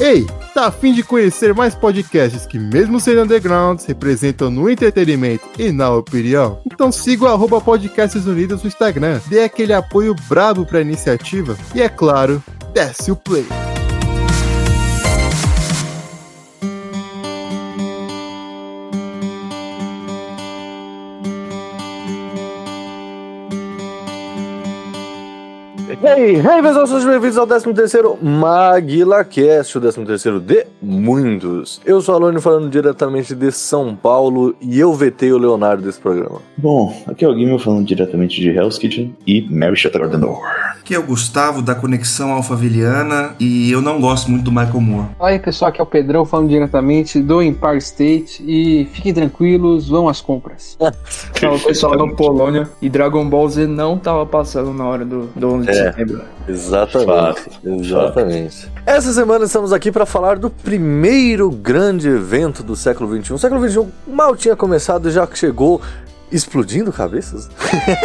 Ei, tá afim de conhecer mais podcasts que, mesmo sendo undergrounds, representam no entretenimento e na opinião? Então siga o arroba Podcasts Unidos no Instagram, dê aquele apoio brabo pra iniciativa e, é claro, desce o play. Hey, hey pessoal, sejam bem-vindos ao 13º MaguilaCast, o 13º de muitos. Eu sou a Alone falando diretamente de São Paulo e eu vetei o Leonardo desse programa. Bom, aqui é o Guilherme falando diretamente de Hell's Kitchen e Mary Shut the Door. Aqui é o Gustavo da Conexão Alphaviliana e eu não gosto muito do Michael Moore. Fala aí pessoal, aqui é o Pedrão falando diretamente do Empire State e fiquem tranquilos, vão às compras. Fala pessoal da Polônia e Dragon Ball Z não tava passando na hora do, do 11 de É. Exatamente, Fato, exatamente. Essa semana estamos aqui para falar do primeiro grande evento do século XXI. O século XXI mal tinha começado e já chegou explodindo cabeças.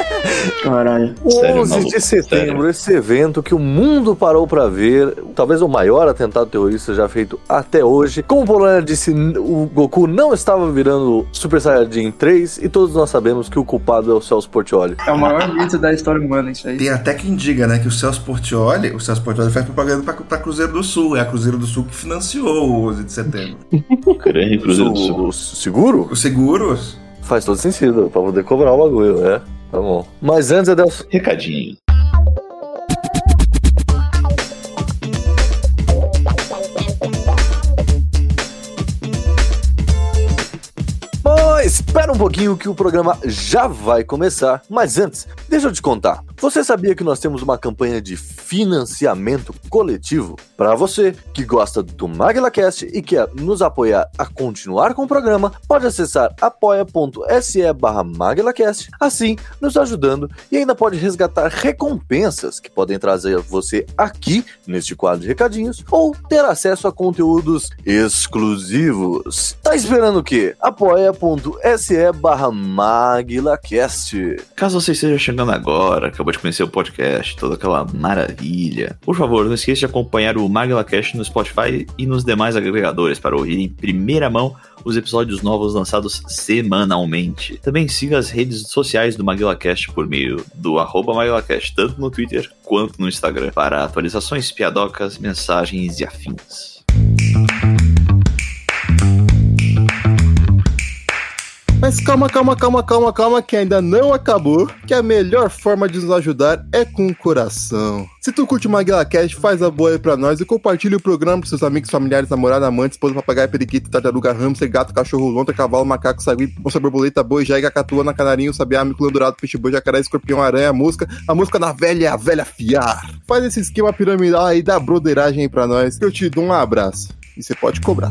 Caralho. Sério, 11 maluco, de setembro, sério. esse evento que o mundo parou para ver, talvez o maior atentado terrorista já feito até hoje. Como o Polônia disse, o Goku não estava virando Super Saiyajin 3 e todos nós sabemos que o culpado é o Celso Portioli. É o maior mito da história humana isso aí. Tem até quem diga, né, que o Celso Portioli, o Celso Portioli faz propaganda pra, pra Cruzeiro do Sul. É a Cruzeiro do Sul que financiou o 11 de setembro. Grande Cruzeiro do Sul. O, o seguro? Faz todo sentido, pra poder cobrar o bagulho, né? Tá bom. Mas antes, Adelson, Recadinho. Espera um pouquinho que o programa já vai começar. Mas antes, deixa eu te contar. Você sabia que nós temos uma campanha de financiamento coletivo? Para você que gosta do MagilaCast e quer nos apoiar a continuar com o programa, pode acessar apoia.se barra MagilaCast, assim nos ajudando e ainda pode resgatar recompensas que podem trazer você aqui neste quadro de recadinhos ou ter acesso a conteúdos exclusivos. Tá esperando o quê? apoia.se barra MagilaCast. Caso você esteja chegando agora, acabou de conhecer o podcast, toda aquela maravilha, por favor, não esqueça de acompanhar o MagilaCast no Spotify e nos demais agregadores para ouvir em primeira mão os episódios novos lançados semanalmente. Também siga as redes sociais do MagilaCast por meio do arroba MagilaCast, tanto no Twitter quanto no Instagram, para atualizações, piadocas, mensagens e afins. Mas calma, calma, calma, calma, calma, que ainda não acabou. Que a melhor forma de nos ajudar é com o coração. Se tu curte o MaguilaCast, faz a boa aí pra nós e compartilha o programa pros seus amigos, familiares, namorados, amantes, esposa, papagaio, periquito, tartaruga, hamster, gato, cachorro, lontra, cavalo, macaco, sagui, onça, borboleta, boi, jaiga, catuana, canarinho, sabiá, miculão dourado, boi, jacaré, escorpião, aranha, mosca, a mosca na velha, a velha fiar. Faz esse esquema piramidal aí da broderagem pra nós, que eu te dou um abraço. E você pode cobrar.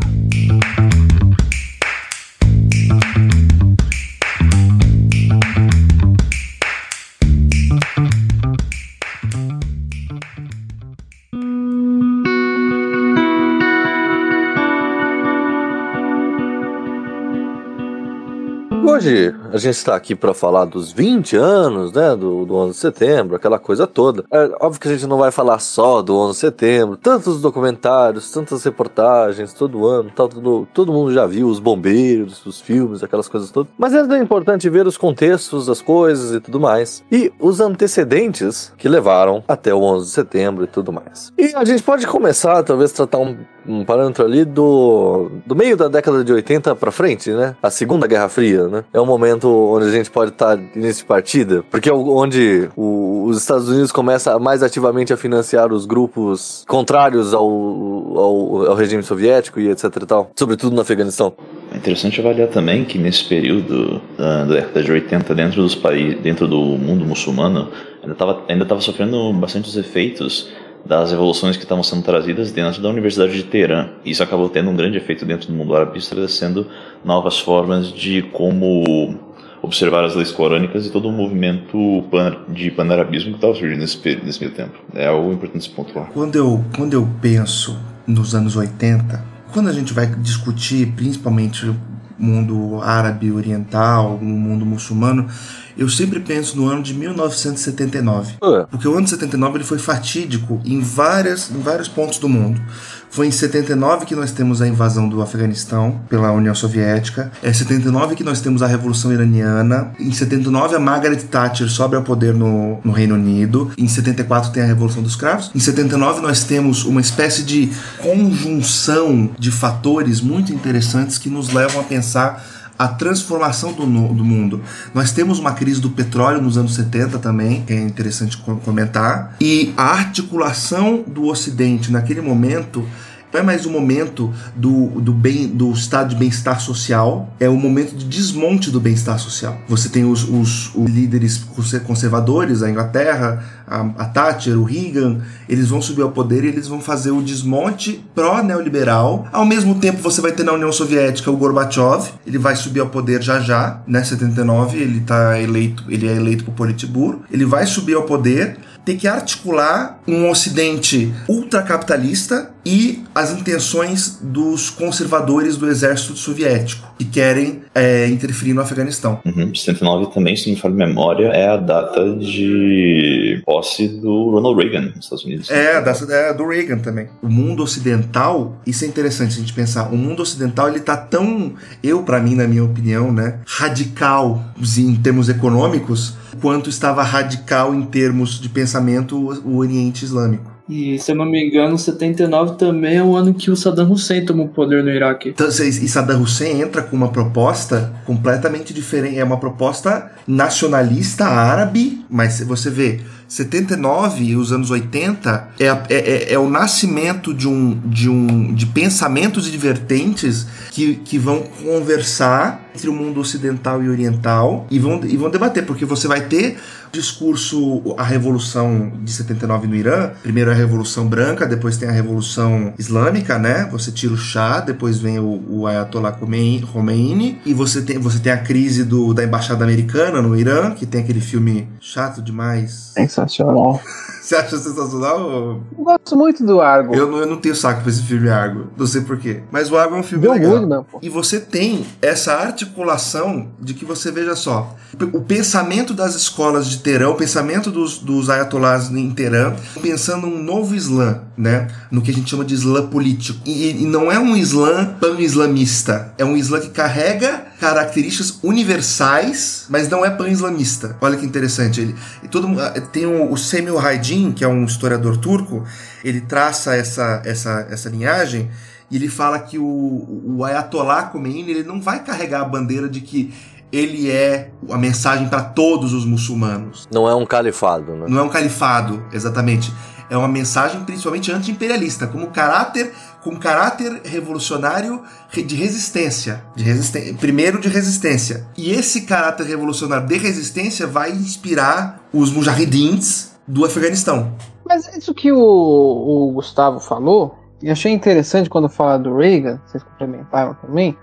Hoje a gente está aqui para falar dos 20 anos, né, do, do 11 de setembro, aquela coisa toda. É óbvio que a gente não vai falar só do 11 de setembro, tantos documentários, tantas reportagens, todo ano, tal, todo, todo mundo já viu os bombeiros, os filmes, aquelas coisas todas. Mas é importante ver os contextos das coisas e tudo mais. E os antecedentes que levaram até o 11 de setembro e tudo mais. E a gente pode começar, talvez, tratar um, um parâmetro ali do, do meio da década de 80 para frente, né? A Segunda Guerra Fria, né? É um momento onde a gente pode estar início de partida, porque é onde o- os Estados Unidos começa mais ativamente a financiar os grupos contrários ao, ao, ao regime soviético e etc e tal, sobretudo no Afeganistão. É interessante avaliar também que nesse período ah, da década de 80, dentro dos países, dentro do mundo muçulmano, ainda estava ainda sofrendo bastante os efeitos das revoluções que estavam sendo trazidas dentro da Universidade de Teherã. Isso acabou tendo um grande efeito dentro do mundo árabe, estabelecendo novas formas de como observar as leis corânicas e todo o movimento pan- de panarabismo que estava surgindo nesse, nesse meio tempo. É algo importante se pontuar. Quando eu, quando eu penso nos anos 80, quando a gente vai discutir principalmente o mundo árabe oriental, o mundo muçulmano, eu sempre penso no ano de 1979. Ué. Porque o ano de 79 ele foi fatídico em, várias, em vários pontos do mundo. Foi em 79 que nós temos a invasão do Afeganistão pela União Soviética. É 79 que nós temos a Revolução Iraniana. Em 79 a Margaret Thatcher sobe ao poder no, no Reino Unido. Em 74 tem a Revolução dos Cravos. Em 79 nós temos uma espécie de conjunção de fatores muito interessantes que nos levam a pensar a transformação do, do mundo. Nós temos uma crise do petróleo nos anos 70 também, que é interessante co- comentar, e a articulação do Ocidente naquele momento não é mais o momento do, do, bem, do estado de bem-estar social, é o momento de desmonte do bem-estar social. Você tem os, os, os líderes conser- conservadores, a Inglaterra, a, a Thatcher, o Reagan, eles vão subir ao poder e eles vão fazer o desmonte pró-neoliberal. Ao mesmo tempo, você vai ter na União Soviética o Gorbachev, ele vai subir ao poder já já, né, 79, ele tá eleito, ele é eleito por Politburo, ele vai subir ao poder, ter que articular um ocidente ultracapitalista e as intenções dos conservadores do exército soviético, que querem é, interferir no Afeganistão. Uhum. 79 também, se não me falha a memória, é a data de posse do Ronald Reagan nos Estados Unidos. É, da, é, do Reagan também. O mundo ocidental, isso é interessante a gente pensar, o mundo ocidental ele tá tão, eu para mim, na minha opinião, né, radical em termos econômicos, quanto estava radical em termos de pensamento o Oriente Islâmico. E se eu não me engano, 79 também é o ano que o Saddam Hussein tomou o poder no Iraque. Então, e Saddam Hussein entra com uma proposta completamente diferente. É uma proposta nacionalista árabe, mas você vê, 79 e os anos 80 é, é, é- é o nascimento de um, de um de pensamentos e vertentes que, que vão conversar entre o mundo ocidental e oriental e vão, e vão debater, porque você vai ter discurso, a revolução de 79 no Irã, primeiro a revolução branca, depois tem a revolução islâmica, né? Você tira o Shah, depois vem o, o Ayatollah Khomeini, e você tem, você tem a crise do, da embaixada americana no Irã, que tem aquele filme chato demais. Sensacional. Você acha sensacional? ou- Eu gosto muito do Argo. Eu não, eu não tenho saco pra esse filme Argo, não sei porquê. Mas o Argo é um filme Deu legal. Goodman, pô. E você tem essa articulação de que você veja só, o pensamento das escolas de Teherã, o pensamento dos, dos ayatollahs em Teherã, pensando um novo Islã, né? No que a gente chama de Islã político. E, e não é um Islã pan-islamista, é um Islã que carrega características universais, mas não é pan-islamista. Olha que interessante. Ele, e todo, mu- tem o, o Semil Que é um historiador turco, ele traça essa, essa, essa linhagem e ele fala que o, o Ayatollah Khomeini ele não vai carregar a bandeira de que ele é a mensagem para todos os muçulmanos. Não é um califado, né? Não é um califado, exatamente. É uma mensagem principalmente anti-imperialista, como caráter, com caráter revolucionário re- de resistência, de resisten primeiro de resistência. E esse caráter revolucionário de resistência vai inspirar os mujahidins do Afeganistão. Mas isso que o, o Gustavo falou, e achei interessante quando fala do Reagan, vocês complementaram também,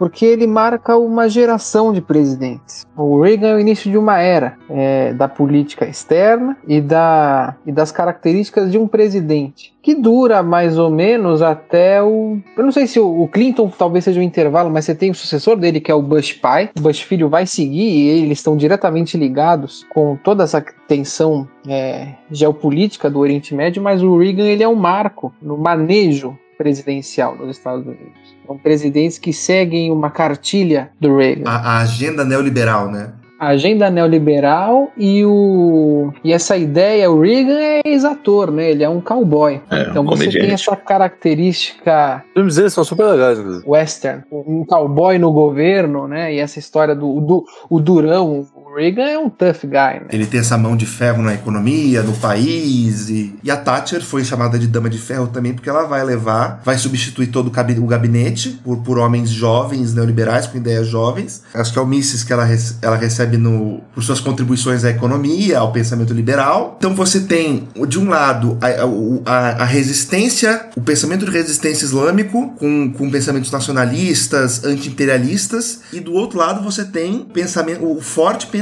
porque ele marca uma geração de presidentes. O Reagan é o início de uma era é, da política externa e, da, e das características de um presidente, que dura mais ou menos até o. Eu não sei se o, o Clinton talvez seja um intervalo, mas você tem o sucessor dele, que é o Bush pai. O Bush filho vai seguir e eles estão diretamente ligados com toda essa tensão é, geopolítica do Oriente Médio, mas o Reagan ele é um marco no manejo presidencial nos Estados Unidos. São presidentes que seguem uma cartilha do Reagan. A, a agenda neoliberal, né? A agenda neoliberal e o e essa ideia, o Reagan é ex-ator, né? Ele é um cowboy. É, então um você tem comediante. essa característica Os filmes deles são super legais, inclusive. western, um cowboy no governo, né? E essa história do, do o durão, o Reagan é um tough guy, né? Ele tem essa mão de ferro na economia, no país. E, e a Thatcher foi chamada de dama de ferro também, porque ela vai levar, vai substituir todo o gabinete por, por homens jovens, neoliberais, com ideias jovens. Acho que é o Mises que ela, rece- ela recebe no, por suas contribuições à economia, ao pensamento liberal. Então você tem, de um lado, a, a- a resistência, o pensamento de resistência islâmico, com, com pensamentos nacionalistas, anti-imperialistas, e do outro lado você tem pensamento, o forte pensamento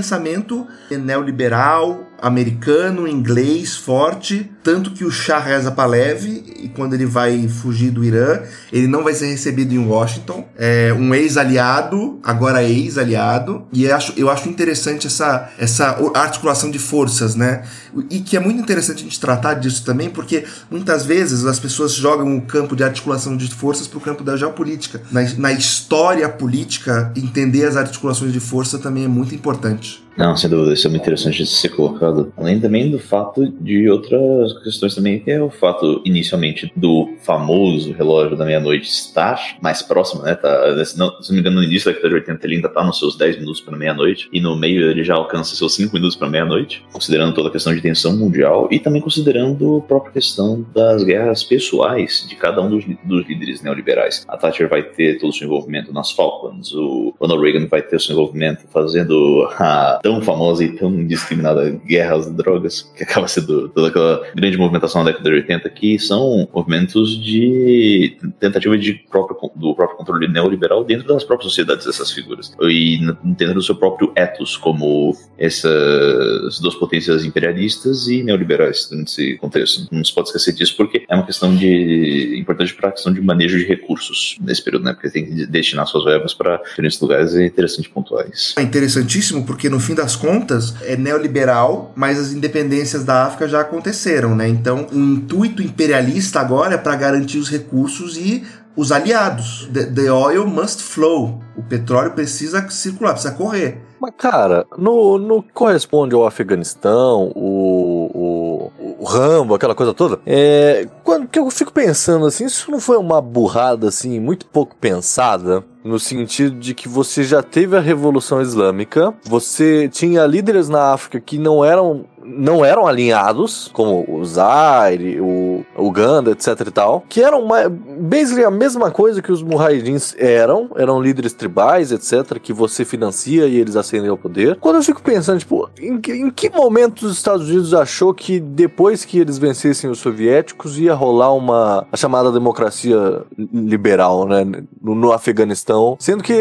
neoliberal, americano, inglês, forte, tanto que o Shah Reza Pahlavi, e quando ele vai fugir do Irã, ele não vai ser recebido em Washington, é um ex-aliado, agora ex-aliado, e eu acho, eu acho interessante essa, essa articulação de forças, né? E que é muito interessante a gente tratar disso também, porque muitas vezes as pessoas jogam o campo de articulação de forças para o campo da geopolítica. Na, na história política, entender as articulações de força também é muito importante. Não, sem dúvida, isso é muito interessante de ser colocado. Além também do fato de outras questões também, que é o fato, inicialmente, do famoso relógio da meia-noite estar mais próximo, né? Tá, se não, se não me engano, no início da década de 80 ele ainda tá nos seus 10 minutos para meia-noite, e no meio ele já alcança seus 5 minutos para meia-noite, considerando toda a questão de tensão mundial e também considerando a própria questão das guerras pessoais de cada um dos, dos líderes neoliberais. A Thatcher vai ter todo o seu envolvimento nas Falklands, o Ronald Reagan vai ter o seu envolvimento fazendo a tão famosa e tão indiscriminada guerra às drogas, que acaba sendo toda aquela grande movimentação da década de 80, que são movimentos de tentativa de próprio, do próprio controle neoliberal dentro das próprias sociedades dessas figuras. E dentro do seu próprio ethos, como essas duas potências imperialistas e neoliberais nesse contexto. Não se pode esquecer disso, porque é uma questão de importante para a questão de manejo de recursos nesse período, né? Porque tem que destinar suas verbas para diferentes lugares, é interessante pontuar isso. É interessantíssimo porque no fim das contas é neoliberal, mas as independências da África já aconteceram, né? Então, o intuito imperialista agora é para garantir os recursos e os aliados. The, the, oil must flow. O petróleo precisa circular, precisa correr. Mas, cara, no, no corresponde ao Afeganistão, o, o, o Rambo, aquela coisa toda, é, quando que eu fico pensando assim, isso não foi uma burrada assim, muito pouco pensada? no sentido de que você já teve a Revolução Islâmica, você tinha líderes na África que não eram não eram alinhados, como o Zaire, o Uganda, etc e tal, que eram uma, basically a mesma coisa que os Mujahidins eram, eram líderes tribais, etc, que você financia e eles ascendem ao poder. Quando eu fico pensando, tipo, em que, em que momento os Estados Unidos achou que depois que eles vencessem os soviéticos ia rolar uma a chamada democracia liberal, né, no, no Afeganistão, sendo que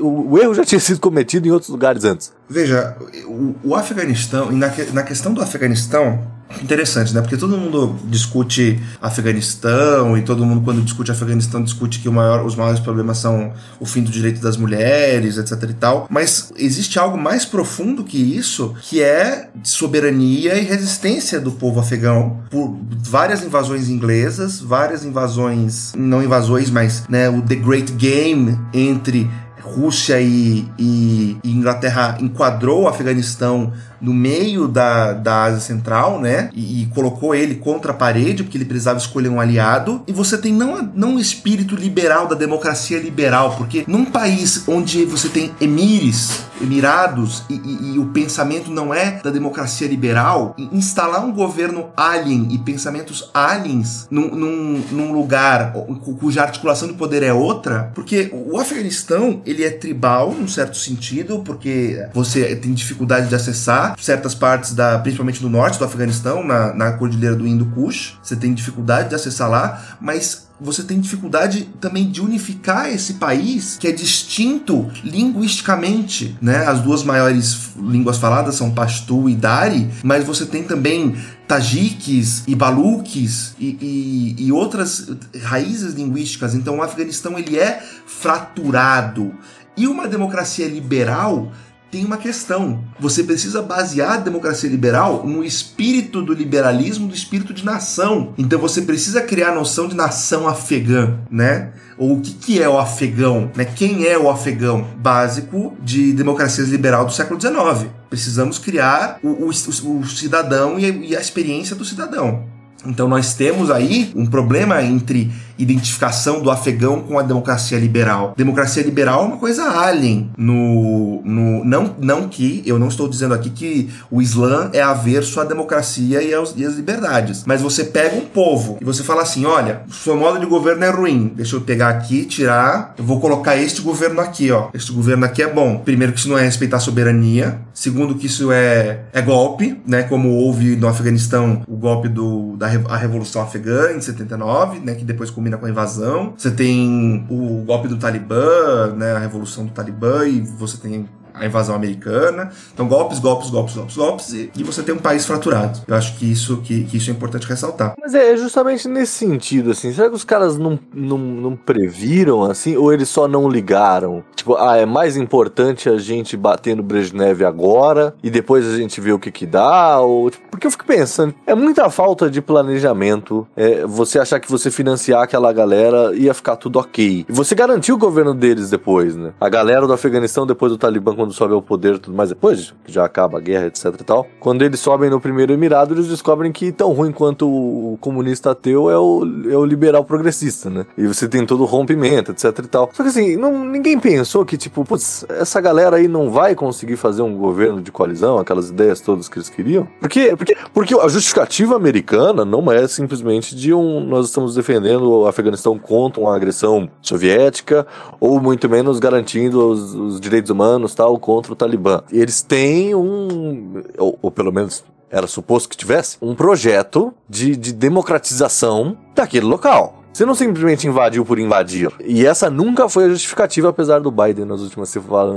o, o erro já tinha sido cometido em outros lugares antes. Veja, o, o Afeganistão, na, na questão do Afeganistão, interessante, né? Porque todo mundo discute Afeganistão e todo mundo, quando discute Afeganistão, discute que maior, os maiores problemas são o fim do direito das mulheres, etc e tal. Mas existe algo mais profundo que isso, que é soberania e resistência do povo afegão por várias invasões inglesas, várias invasões, não invasões, mas né, o The Great Game entre Rússia e, e, e Inglaterra enquadrou o Afeganistão no meio da, da Ásia Central, né? E, e, colocou ele contra a parede, porque ele precisava escolher um aliado. E você tem não, não o espírito liberal da democracia liberal, porque num país onde você tem emires, emirados, e, e, e o pensamento não é da democracia liberal, instalar um governo alien e pensamentos aliens num, num, num lugar cuja articulação de poder é outra, porque o Afeganistão ele é tribal, num certo sentido, porque você tem dificuldade de acessar certas partes da, principalmente do norte do Afeganistão, na, na cordilheira do Hindu Kush, você tem dificuldade de acessar lá, mas você tem dificuldade também de unificar esse país que é distinto linguisticamente, né? As duas maiores línguas faladas são Pashto e Dari, mas você tem também tajiques e baluques e, e, e, outras raízes linguísticas. Então o Afeganistão ele é fraturado. E uma democracia liberal tem uma questão. Você precisa basear a democracia liberal no espírito do liberalismo, do espírito de nação. Então você precisa criar a noção de nação afegã, né? Ou o que, que é o afegão, né? Quem é o afegão básico de democracias liberal do século XIX? Precisamos criar o, o, o, cidadão e a experiência do cidadão. Então nós temos aí um problema entre identificação do afegão com a democracia liberal. Democracia liberal é uma coisa alien no, no não, não que eu não estou dizendo aqui que o Islã é averso à democracia e, aos, e às liberdades, mas você pega um povo e você fala assim, olha, seu modo de governo é ruim, deixa eu pegar aqui, tirar, eu vou colocar este governo aqui, ó. Este governo aqui é bom. Primeiro que isso não é respeitar a soberania, segundo que isso é, é golpe, né, como houve no Afeganistão o golpe do, da a revolução afegã em 79, né, que depois começou combina com a invasão. Você tem o golpe do Talibã, né, a revolução do Talibã, e você tem a invasão americana. Então, golpes, golpes, golpes, golpes, golpes, e, e você tem um país fraturado. Eu acho que isso, que, que isso é importante ressaltar. Mas é justamente nesse sentido, assim, será que os caras não, não, não previram, assim, ou eles só não ligaram? Tipo, ah, é mais importante a gente bater no Brezhnev agora e depois a gente vê o que que dá, ou... Tipo, porque eu fico pensando, é muita falta de planejamento é, você achar que você financiar aquela galera ia ficar tudo ok. E você garantiu o governo deles depois, né? A galera do Afeganistão, depois do Talibã, quando sobe ao poder tudo mais, depois que já acaba a guerra, etc e tal, quando eles sobem no primeiro emirado, eles descobrem que tão ruim quanto o comunista ateu é o, é o liberal progressista, né? E você tem todo o rompimento, etc e tal. Só que assim, não, ninguém pensou que, tipo, putz, essa galera aí não vai conseguir fazer um governo de coalizão, aquelas ideias todas que eles queriam. Por quê? Porque, porque a justificativa americana não é simplesmente de um. Nós estamos defendendo o Afeganistão contra uma agressão soviética, ou muito menos garantindo os, os direitos humanos tal contra o Talibã. Eles têm um. ou, ou pelo menos era suposto que tivesse, um projeto de, de democratização daquele local. Você não simplesmente invadiu por invadir. E essa nunca foi a justificativa, apesar do Biden nas últimas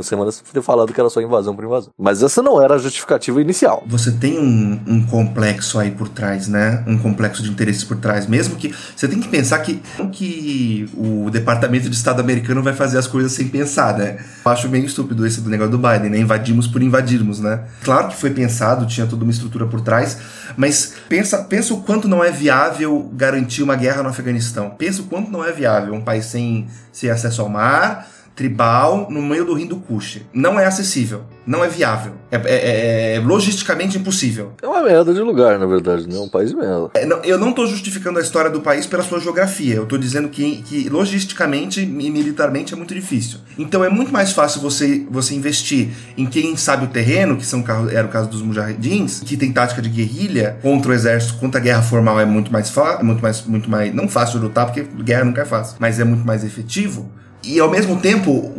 semanas ter falado que era só invasão por invasão. Mas essa não era a justificativa inicial. Você tem um, um complexo aí por trás, né? Um complexo de interesses por trás. Mesmo que. Você tem que pensar que, que o Departamento de Estado americano vai fazer as coisas sem pensar, né? Eu acho meio estúpido esse do negócio do Biden, né? Invadimos por invadirmos, né? Claro que foi pensado, tinha toda uma estrutura por trás, mas pensa, pensa o quanto não é viável garantir uma guerra no Afeganistão. Pensa o quanto não é viável. Um país sem, sem acesso ao mar, tribal, no meio do Hindu Kush. Não é acessível, não é viável. É, é, é logisticamente impossível. É uma merda de lugar, na verdade, não é um país merda. É, não, eu não estou justificando a história do país pela sua geografia. Eu estou dizendo que, que logisticamente e militarmente é muito difícil. Então é muito mais fácil você, você investir em quem sabe o terreno, que são, era o caso dos mujahidins, que tem tática de guerrilha contra o exército, contra a guerra formal é muito mais fácil, muito mais, muito mais, não fácil de lutar, porque guerra nunca é fácil, mas é muito mais efetivo e ao mesmo tempo,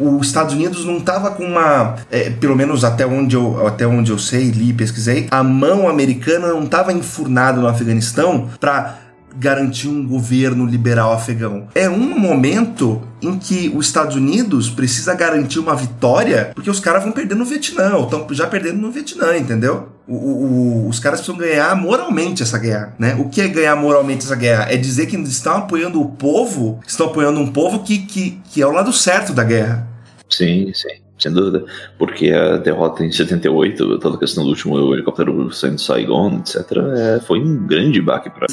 os Estados Unidos não estava com uma, é, pelo menos até onde, eu, até onde eu sei, li, pesquisei, a mão americana não estava enfurnada no Afeganistão para garantir um governo liberal afegão. É um momento em que os Estados Unidos precisa garantir uma vitória, porque os caras vão perder no Vietnã, ou estão já perdendo no Vietnã, entendeu? O, o, os caras precisam ganhar moralmente essa guerra, né? O que é ganhar moralmente essa guerra? É dizer que estão apoiando o povo, estão apoiando um povo que, que, que é o lado certo da guerra. Sim, sim sem dúvida, porque a derrota em 78, toda a questão do último helicóptero saindo de Saigon, etc., é, foi um grande baque para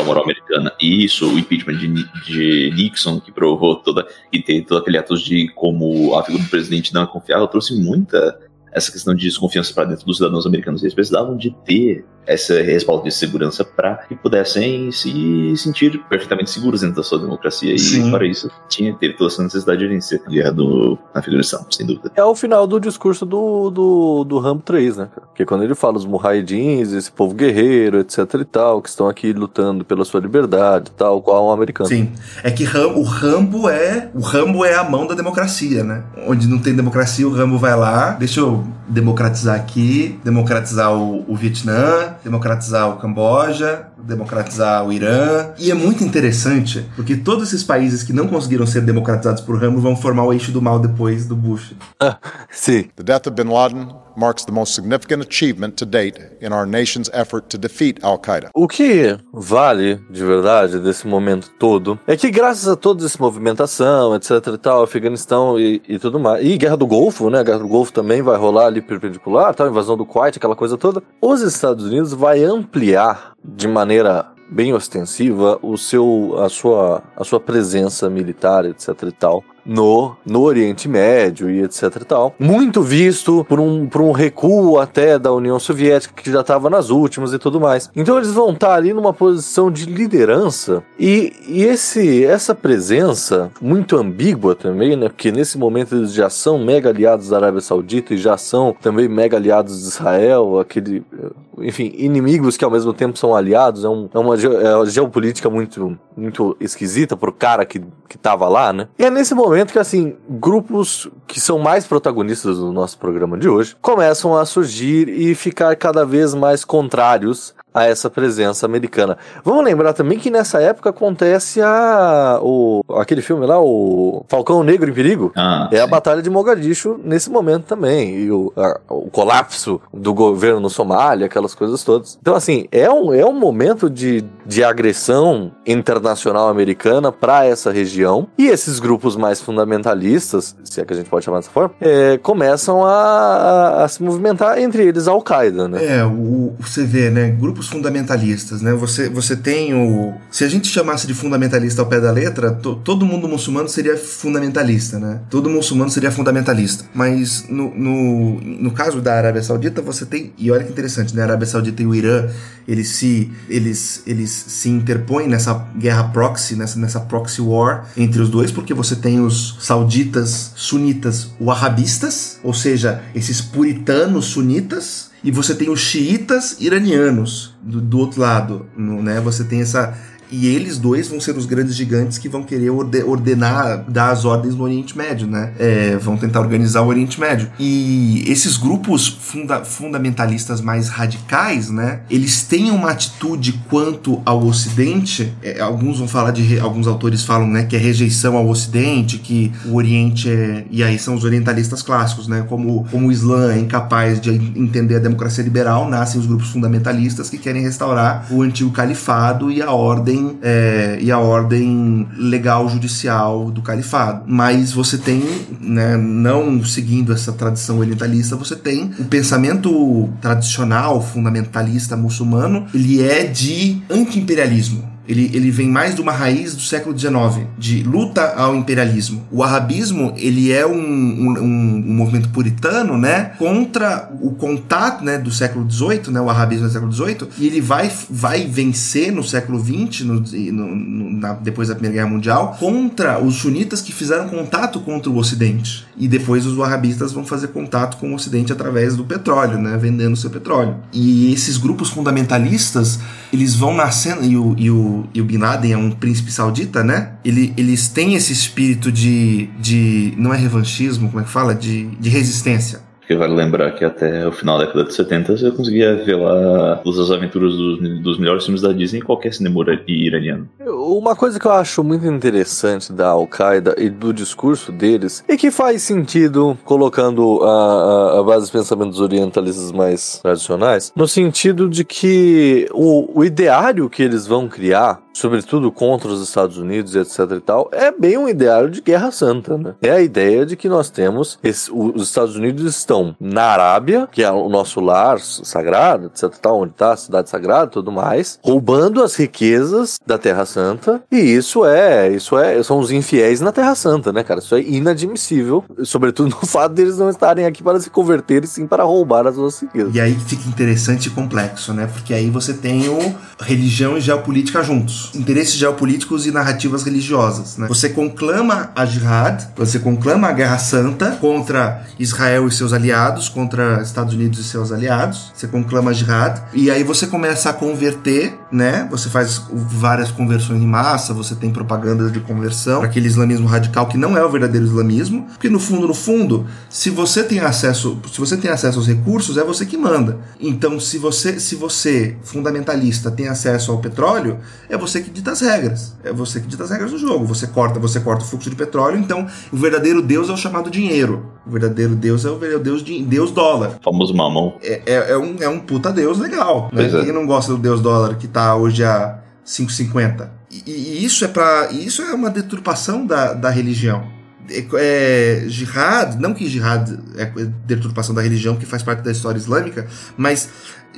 a moral americana. E isso, o impeachment de, de, Nixon, que provou toda, e teve todo aquele ato de como a figura do presidente não é confiável, trouxe muita essa questão de desconfiança para dentro dos cidadãos americanos. Eles precisavam de ter esse respaldo de segurança para que pudessem se sentir perfeitamente seguros dentro da sua democracia. Sim. E para isso tinha teve toda essa necessidade de vencer a guerra do, na Afeganistão, sem dúvida. É o final do discurso do, do, do Rambo 3, né? Que é quando ele fala os mujahidins, esse povo guerreiro, etc e tal, que estão aqui lutando pela sua liberdade, tal qual um americano. Sim. É que o Rambo é o Rambo é a mão da democracia, né? Onde não tem democracia, o Rambo vai lá, deixa eu democratizar aqui, democratizar o, o Vietnã, democratizar o Camboja, democratizar o Irã. E é muito interessante, porque todos esses países que não conseguiram ser democratizados por Rambo vão formar o eixo do mal depois do Bush. Ah, sim. The death of Bin Laden marks the most significant achievement to date in our nation's effort to defeat Al-Qaeda. O que vale de verdade desse momento todo é que graças a toda essa movimentação, etc e tal, Afeganistão e, e tudo mais, e Guerra do Golfo, né, a Guerra do Golfo também vai rolar ali perpendicular, tal, invasão do Kuwait, aquela coisa toda, os Estados Unidos vai ampliar de maneira bem ostensiva o seu a sua a sua presença militar etc e tal no, no Oriente Médio e etc e tal. Muito visto por um, por um recuo até da União Soviética, que já estava nas últimas e tudo mais. Então eles vão estar tá ali numa posição de liderança e, e esse, essa presença, muito ambígua também, né? Porque nesse momento eles já são mega aliados da Arábia Saudita e já são também mega aliados de Israel, aquele, enfim, inimigos que ao mesmo tempo são aliados. É, um, é uma, é uma geopolítica muito, muito esquisita pro cara que, que tava lá, né? E é nesse momento momento que, assim, grupos que são mais protagonistas do nosso programa de hoje começam a surgir e ficar cada vez mais contrários a essa presença americana. Vamos lembrar também que nessa época acontece a, o, aquele filme lá, o Falcão Negro em Perigo. Ah, É a sim. Batalha de Mogadishu nesse momento também. E o, a- o colapso do governo no Somália, aquelas coisas todas. Então, assim, é um, é um momento de, de agressão internacional americana para essa região. E esses grupos mais fundamentalistas, se é que a gente pode chamar dessa forma, é, começam a, a- a se movimentar, entre eles a Al-Qaeda, né? É, o, você vê, né? Grupos fundamentalistas, né? Você, você tem o. Se a gente chamasse de fundamentalista ao pé da letra, to- todo mundo muçulmano seria fundamentalista, né? Todo muçulmano seria fundamentalista. Mas no, no, no caso da Arábia Saudita, você tem. E olha que interessante, né? A Arábia Saudita e o Irã, eles se, eles, eles se interpõem nessa guerra proxy, nessa, nessa proxy war entre os dois, porque você tem os sauditas, sunitas, wahhabistas, ou seja, esses puritanos sunitas, e você tem os xiitas iranianos do, do outro lado, no- né? Você tem essa e eles dois vão ser os grandes gigantes que vão querer orde- ordenar, dar as ordens no Oriente Médio, né? É, vão tentar organizar o Oriente Médio. E esses grupos funda- fundamentalistas mais radicais, né? Eles têm uma atitude quanto ao Ocidente. é, alguns vão falar de, alguns autores falam, né, que é rejeição ao Ocidente, que o Oriente é, e aí são os orientalistas clássicos, né? Como, como o Islã é incapaz de entender a democracia liberal, nascem os grupos fundamentalistas que querem restaurar o antigo califado e a ordem é, e a ordem legal judicial do califado. Mas você tem, né, não seguindo essa tradição orientalista, você tem o pensamento tradicional fundamentalista muçulmano, ele é de anti-imperialismo. Ele, ele vem mais de uma raiz do século XIX, de luta ao imperialismo. O arabismo, ele é um, um, um- movimento puritano, né? Contra o contato, né? Do século XVIII, né? O arabismo do século XVIII. E ele vai, vai vencer no século XX, no- no- na- depois da Primeira Guerra Mundial, contra os sunitas que fizeram contato contra o Ocidente. E depois os wahhabistas vão fazer contato com o Ocidente através do petróleo, né? Vendendo seu petróleo. E esses grupos fundamentalistas, eles vão nascendo, e o, e o, e o Bin Laden é um príncipe saudita, né? Ele, eles têm esse espírito de, de. Não é revanchismo, como é que fala? De, de resistência. Porque vale lembrar que até o final da década de 70 você conseguia ver lá as aventuras dos, dos melhores filmes da Disney em qualquer cinema ira- iraniano. Uma coisa que eu acho muito interessante da Al-Qaeda e do discurso deles, e que faz sentido colocando a, a, a base de pensamentos orientalistas mais tradicionais, no sentido de que o, o ideário que eles vão criar, sobretudo contra os Estados Unidos etc e tal, é bem um ideário de guerra santa, né? É a ideia de que nós temos, esse- os Estados Unidos estão na Arábia, que é o nosso lar sagrado, etc tal, onde está a cidade sagrada tudo mais, roubando as riquezas da Terra Santa, e isso é, isso é, são os infiéis na Terra Santa, né, cara? Isso é inadmissível, sobretudo no fato deles não estarem aqui para se converter e sim para roubar as nossas riquezas. E aí fica interessante e complexo, né? Porque aí você tem o religião e geopolítica juntos. Interesses geopolíticos e narrativas religiosas, né? Você conclama a jihad, você conclama a guerra santa contra Israel e seus aliados, contra Estados Unidos e seus aliados. Você conclama jihad e aí você começa a converter, né? Você faz várias conversões em massa, você tem propaganda de conversão para aquele islamismo radical que não é o verdadeiro islamismo, porque no fundo, no fundo, se você tem acesso, se você tem acesso aos recursos, é você que manda. Então, se você, se você fundamentalista tem acesso ao petróleo, é você que dita as regras. É você que dita as regras do jogo. Você corta, você corta o fluxo de petróleo, então o verdadeiro Deus é o chamado dinheiro. O verdadeiro Deus é o verdadeiro Deus, de- Deus dólar. O famoso mamão. É, é, é um, é um puta Deus legal. Né? É. Quem não gosta do Deus dólar que tá hoje a 5,50? E, e isso é para isso é uma deturpação da, da religião. É, é, jihad, não que jihad é deturpação da religião que faz parte da história islâmica, mas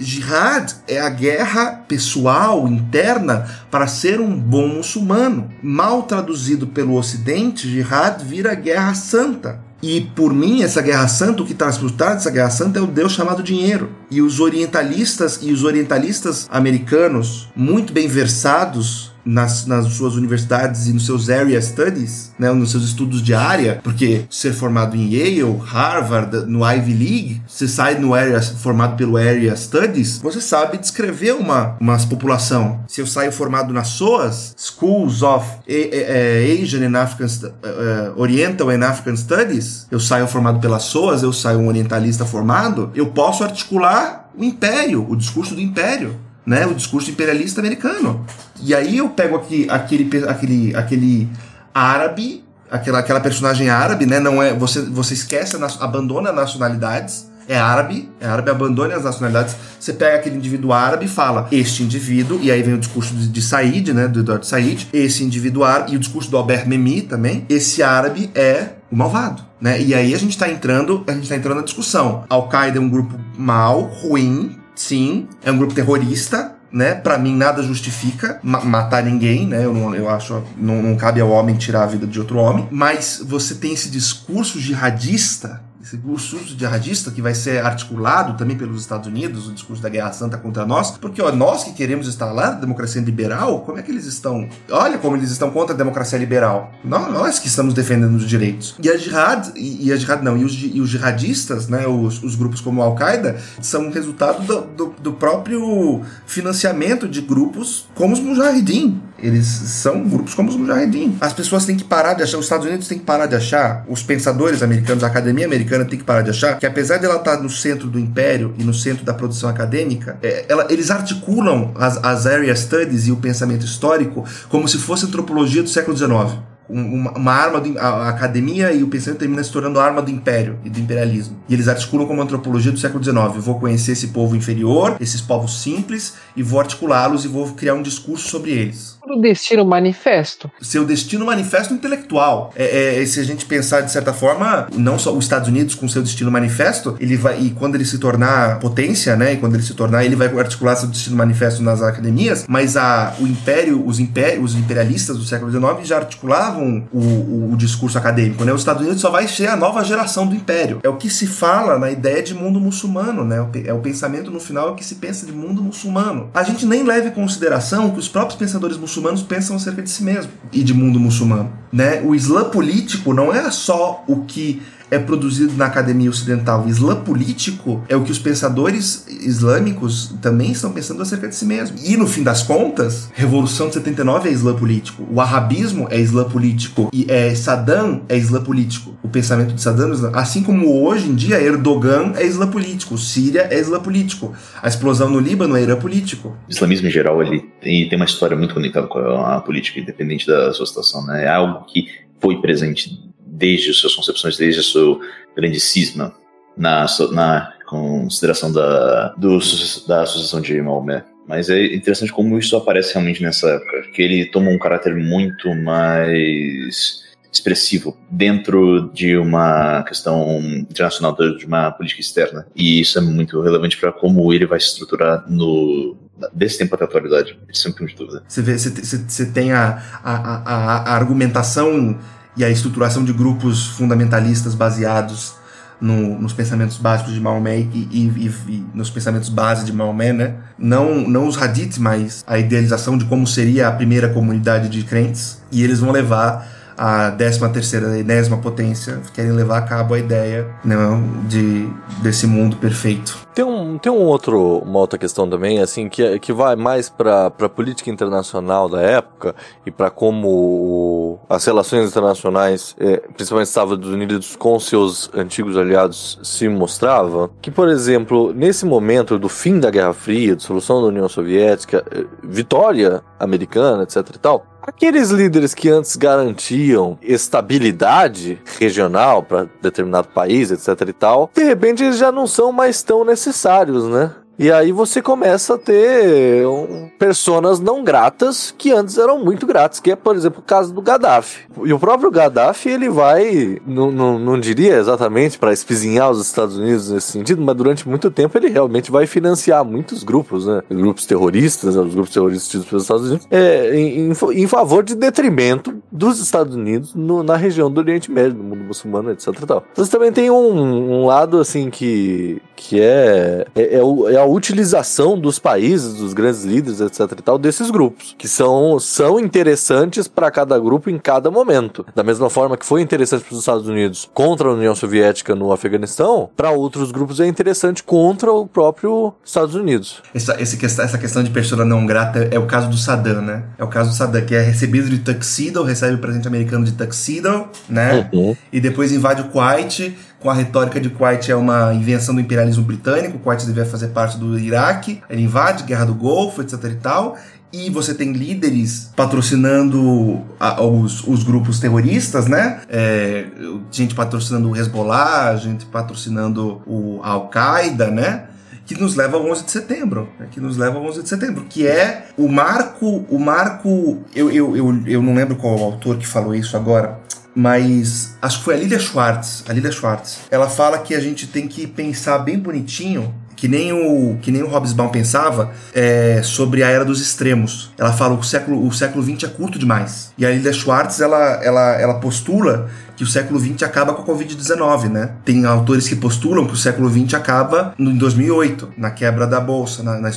jihad é a guerra pessoal, interna, para ser um bom muçulmano. Mal traduzido pelo ocidente, jihad vira guerra santa. E por mim, essa guerra santa, o que traz por trás dessa guerra santa é o Deus chamado dinheiro. E os orientalistas e os orientalistas americanos, muito bem versados nas, nas suas universidades e nos seus area studies, né, nos seus estudos de área, porque ser formado em Yale, Harvard, no Ivy League, você sai no area formado pelo area studies, você sabe descrever uma, uma população. Se eu saio formado na SOAS, Schools of Asian and African eh, Oriental and African Studies, eu saio formado pela SOAS, eu saio um orientalista formado, eu posso articular o império, o discurso do império né? O discurso imperialista americano. E aí eu pego aqui aquele aquele aquele árabe, aquela aquela personagem árabe, né? Não é você você esquece abandona nacionalidades é árabe, é árabe, abandone as nacionalidades. Você pega aquele indivíduo árabe e fala, este indivíduo, e aí vem o discurso de, de Said, né, do Eduardo Said, esse indivíduo árabe, e o discurso do Albert Memmi também, esse árabe é o malvado. Né? E aí a gente está entrando, a gente tá entrando na discussão. Al-Qaeda é um grupo mal, ruim, sim, é um grupo terrorista, né? Para mim nada justifica ma matar ninguém, né? Eu, não, eu acho não, não cabe ao homem tirar a vida de outro homem. Mas você tem esse discurso jihadista esse discurso jihadista que vai ser articulado também pelos Estados Unidos, o discurso da Guerra Santa contra nós, porque ó, nós que queremos instalar a democracia liberal, como é que eles estão? Olha como eles estão contra a democracia liberal. Nós, nós que estamos defendendo os direitos. E a jihad, e, e a jihad não, e os, e os jihadistas, né, os, os grupos como a Al-Qaeda, são resultado do, do, do próprio financiamento de grupos como os Mujahideen. Eles são grupos como os Mujahideen. As pessoas têm que parar de achar, os Estados Unidos têm que parar de achar, os pensadores americanos, a academia americana tem que parar de achar que apesar de ela estar no centro do império e no centro da produção acadêmica, é, ela, eles articulam as, as area studies e o pensamento histórico como se fosse antropologia do século XIX uma, uma arma do, a, a, academia e o pensamento termina se tornando arma do império e do imperialismo. E eles articulam como antropologia do século XIX. vou conhecer esse povo inferior, esses povos simples, e vou articulá-los e vou criar um discurso sobre eles. O destino manifesto. Seu destino manifesto intelectual. É, é, se a gente pensar de certa forma, não só os Estados Unidos com seu destino manifesto, ele vai e quando ele se tornar potência, né, e quando ele se tornar, ele vai articular seu destino manifesto nas academias, mas a, o império, os, impérios, os imperialistas do século XIX já articulavam o, o, discurso acadêmico, né? Os Estados Unidos só vai ser a nova geração do império. É o que se fala na ideia de mundo muçulmano, né? É o pensamento no final é o que se pensa de mundo muçulmano. A gente nem leva em consideração que os próprios pensadores muçulmanos pensam acerca de si mesmo e de mundo muçulmano. Né? O Islã político não é só o que é produzido na academia ocidental. O Islã político é o que os pensadores islâmicos também estão pensando acerca de si mesmos. E no fim das contas, Revolução de 79 é Islã político, o arabismo é Islã político e é Saddam é Islã político. O pensamento de Saddam, assim como hoje em dia Erdogan é Islã político, Síria é Islã político, a explosão no Líbano é Irã político. O islamismo em geral ele tem, tem uma história muito conectada com a política, independente da sua situação, né? É algo que foi presente desde suas concepções, desde o seu grande cisma na, na consideração da, do, da associação de Maomé. Mas é interessante como isso aparece realmente nessa época, que ele toma um caráter muito mais expressivo dentro de uma questão internacional, de uma política externa. E isso é muito relevante para como ele vai se estruturar no desse tempo até a atualidade. Sem de dúvida. Você, vê, você tem a, a, a, a argumentação e a estruturação de grupos fundamentalistas baseados no, nos pensamentos básicos de Maomé e, e, e, nos pensamentos base de Maomé, né? Não, não os hadiths, mas a idealização de como seria a primeira comunidade de crentes. E eles vão levar a 13 terceira, enésima potência, querem levar a cabo a ideia não, de, desse mundo perfeito. Tem, um, tem um outro, uma outra questão também, assim, que, que vai mais para a política internacional da época e para como as relações internacionais, é, principalmente Estados Unidos com seus antigos aliados, se mostrava. Que, por exemplo, nesse momento do fim da Guerra Fria, dissolução da União Soviética, é, vitória americana, etc e tal, Aqueles líderes que antes garantiam estabilidade regional para determinado país, etc e tal, de repente eles já não são mais tão necessários, né? E aí você começa a ter um, personas não gratas que antes eram muito gratas, que é, por exemplo, o caso do Gaddafi. E o próprio Gaddafi, ele vai, não, não, não diria exatamente para espizinhar os Estados Unidos nesse sentido, mas durante muito tempo ele realmente vai financiar muitos grupos, né? Grupos terroristas, os grupos terroristas pelos Estados Unidos, é, em, em, favor de detrimento dos Estados Unidos no, na região do Oriente Médio, no mundo muçulmano, etc. Tal. Então, você também tem um, um lado, assim, que, que é, é, é, o, é a utilização dos países, dos grandes líderes, etc e tal, desses grupos, que são, são interessantes para cada grupo em cada momento. Da mesma forma que foi interessante para os Estados Unidos contra a União Soviética no Afeganistão, para outros grupos é interessante contra o próprio Estados Unidos. Essa, essa questão de pessoa não grata é o caso do Saddam, né? É o caso do Saddam, que é recebido de tuxedo, recebe o presidente americano de tuxedo, né? Uhum. E depois invade o Kuwait, com a retórica de Kuwait é uma invenção do imperialismo britânico, Kuwait devia fazer parte do Iraque, ele invade, Guerra do Golfo, etc e tal. E você tem líderes patrocinando a- os, os grupos terroristas, né? É, gente patrocinando o Hezbollah, gente patrocinando o Al-Qaeda, né? Que nos leva ao 11 de setembro, né? que nos leva ao 11 de setembro, que é o marco, o marco, eu, eu, eu, eu não lembro qual o autor que falou isso agora, mas acho que foi a Lilia Schwartz, a Lilia Schwartz. Ela fala que a gente tem que pensar bem bonitinho, que nem o que nem o Hobsbawm pensava, é, sobre a era dos extremos. Ela fala que o século o século XX é curto demais. E a Lilia Schwartz ela, ela, ela postula que o século XX acaba com a Covid-19, né? Tem autores que postulam que o século XX acaba no- em 2008, na quebra da bolsa, na, na,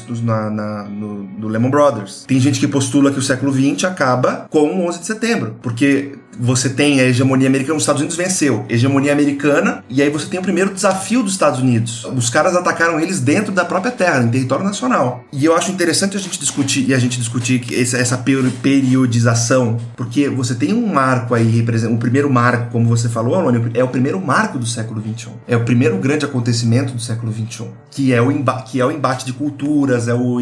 na- no, no Lehman Brothers. Tem gente que postula que o século XX acaba com o 11 de setembro, porque você tem a hegemonia americana, os Estados Unidos venceu, hegemonia americana, e aí você tem o primeiro desafio dos Estados Unidos. Os caras atacaram eles dentro da própria terra, em território nacional. E eu acho interessante a gente discutir e a gente discutir essa, essa peri- periodização, porque você tem um marco aí, o primeiro marco, como você falou, Alônio, é o primeiro marco do século XXI. É o primeiro grande acontecimento do século XXI, que é o, que é o embate de culturas, é o,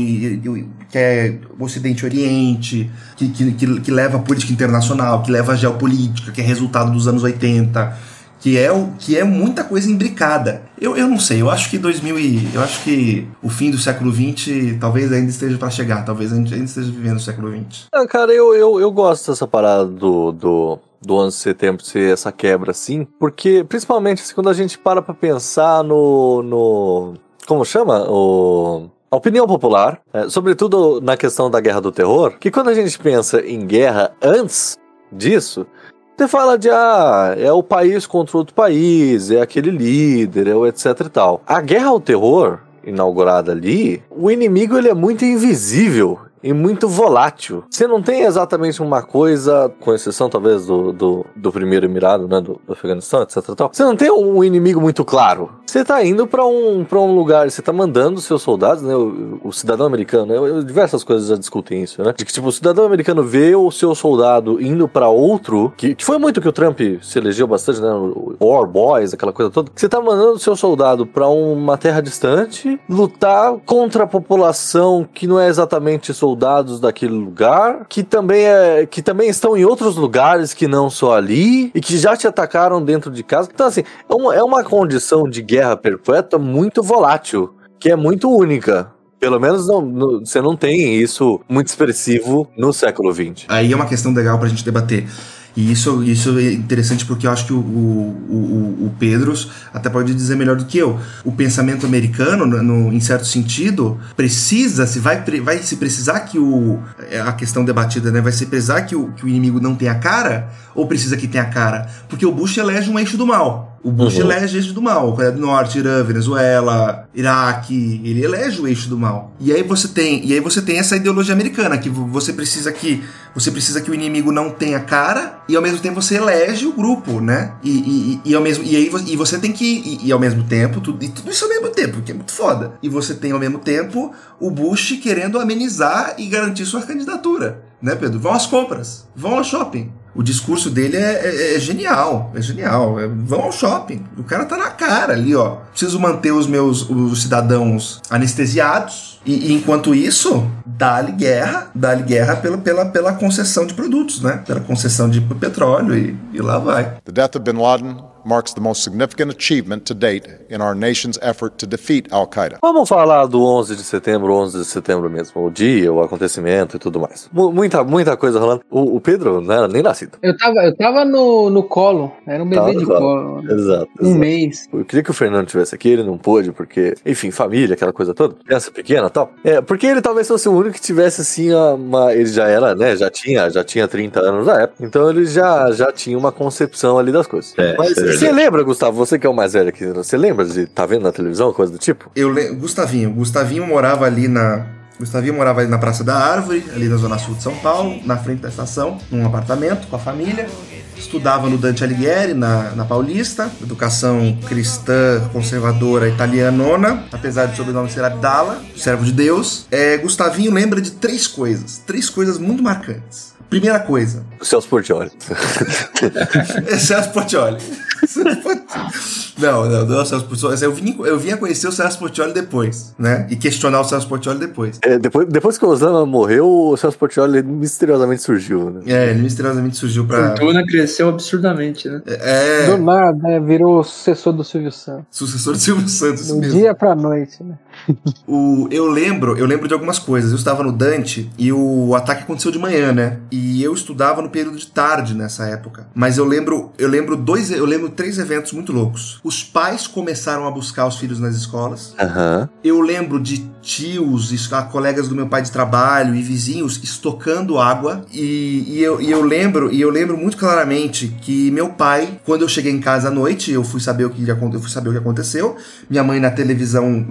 que é o Ocidente e Oriente, que, que, que, que leva a política internacional, que leva a geopolítica, que é resultado dos anos 80, que é, que é muita coisa imbricada. Eu, eu não sei, eu acho que 2000 e, eu acho que o fim do século XX talvez ainda esteja para chegar, talvez ainda esteja vivendo o século XX. Ah, cara, eu, eu, eu gosto dessa parada do, do, do 11 de setembro ser essa quebra assim, porque principalmente assim, quando a gente para pra pensar no. no como chama? O. A opinião popular, é, sobretudo na questão da guerra do terror, que quando a gente pensa em guerra antes disso, você fala de, ah, é o país contra outro país, é aquele líder, é o etc e tal. A guerra ao terror, inaugurada ali, o inimigo ele é muito invisível e muito volátil. Você não tem exatamente uma coisa, com exceção talvez do, do, do primeiro emirado, né, do, do Afeganistão, etc tal. Você não tem um inimigo muito claro. Você tá indo pra um, pra um lugar, você tá mandando seus soldados, né, o, o cidadão americano, né, eu- diversas coisas já discutem isso, né, de que tipo, o cidadão americano vê o seu soldado indo pra outro, que, que foi muito que o Trump se elegeu bastante, né, o War Boys, aquela coisa toda. Você tá mandando seu soldado pra uma terra distante, lutar contra a população que não é exatamente soldados daquele lugar, que também é que também estão em outros lugares que não só ali e que já te atacaram dentro de casa. Então assim, é uma, é uma condição de guerra perpétua muito volátil, que é muito única. Pelo menos não, no- você não tem isso muito expressivo no século XX. Aí é uma questão legal pra gente debater. E isso, isso é interessante porque eu acho que o, o, o, o Pedros até pode dizer melhor do que eu. O pensamento americano, no, no- em certo sentido, precisa, se vai, vai se precisar que o. é A questão debatida, né? Vai se precisar que o, que o inimigo não tenha cara, ou precisa que tenha cara? Porque o Bush elege um eixo do mal. O Bush Uhum. elege eixo do mal. Coreia do Norte, Irã, Venezuela, Iraque, ele elege o eixo do mal. E aí você tem, e aí você tem essa ideologia americana que vo- você precisa que você precisa que o inimigo não tenha cara e ao mesmo tempo você elege o grupo, né? E, e, e, e ao mesmo e aí e você tem que e, e ao mesmo tempo tudo, e tudo isso ao mesmo tempo, que é muito foda. E você tem ao mesmo tempo o Bush querendo amenizar e garantir sua candidatura, né, Pedro? Vão às compras, vão ao shopping. O discurso dele é, é- é genial, é genial. É, vão ao shopping. O cara tá na cara ali, ó. Preciso manter os meus os cidadãos anestesiados. E, e enquanto isso, dá-lhe guerra, dá-lhe guerra pela, pela, pela concessão de produtos, né? Pela concessão de petróleo e, e lá vai. The death of bin Laden marks the most significant achievement to date in our nation's effort to defeat Al Qaeda. Vamos falar do 11 de setembro, 11 de setembro mesmo, o dia, o acontecimento e tudo mais. Mu- Muita, muita coisa rolando. O, o Pedro não era nem nascido. Eu tava, eu tava no, no colo, era um bebê Tava de no colo. colo. Exato. Um exato. mês. Eu queria que o Fernando tivesse aqui, ele não pôde, porque, enfim, família, aquela coisa toda, criança pequena e tal. É, porque ele talvez fosse o único que tivesse, assim, uma. Ele já era, né? Já tinha, já tinha 30 anos na época. Então ele já, já tinha uma concepção ali das coisas. É, Mas é você lembra, Gustavo, você que é o mais velho aqui, você lembra de estar vendo na televisão, coisa do tipo? Eu le... Gustavinho, Gustavinho morava ali na Gustavinho morava ali na Praça da Árvore, ali na zona sul de São Paulo, na frente da estação, num apartamento com a família. Estudava no Dante Alighieri, na, na Paulista, educação cristã conservadora italianona, apesar de sobrenome ser Abdala, servo de Deus. É, Gustavinho lembra de três coisas, três coisas muito marcantes. Primeira coisa, Celso Portioli. é Celso Portioli. Não, não, não é o Celso Portioli. Eu vim, eu vim a conhecer o Celso Portioli depois, né? E questionar o Celso Portioli depois. É, depois, depois que o Osama morreu, o Celso Portioli misteriosamente surgiu, né? É, ele misteriosamente surgiu A pra. fortuna cresceu absurdamente, né? É, Do nada, né, virou o sucessor do Silvio Santos. sucessor de Silvio Santos Do mesmo. dia pra noite, né? O, eu lembro, eu lembro de algumas coisas. Eu estava no Dante e o ataque aconteceu de manhã, né? E eu estudava no período de tarde nessa época. Mas eu lembro, eu lembro dois, eu lembro três eventos muito loucos. Os pais começaram a buscar os filhos nas escolas. Aham. Eu lembro de tios, ah, colegas do meu pai de trabalho e vizinhos estocando água. E, e eu, e eu lembro, e eu lembro muito claramente que meu pai, quando eu cheguei em casa à noite, eu fui saber o que eu fui saber o que aconteceu. Minha mãe na televisão,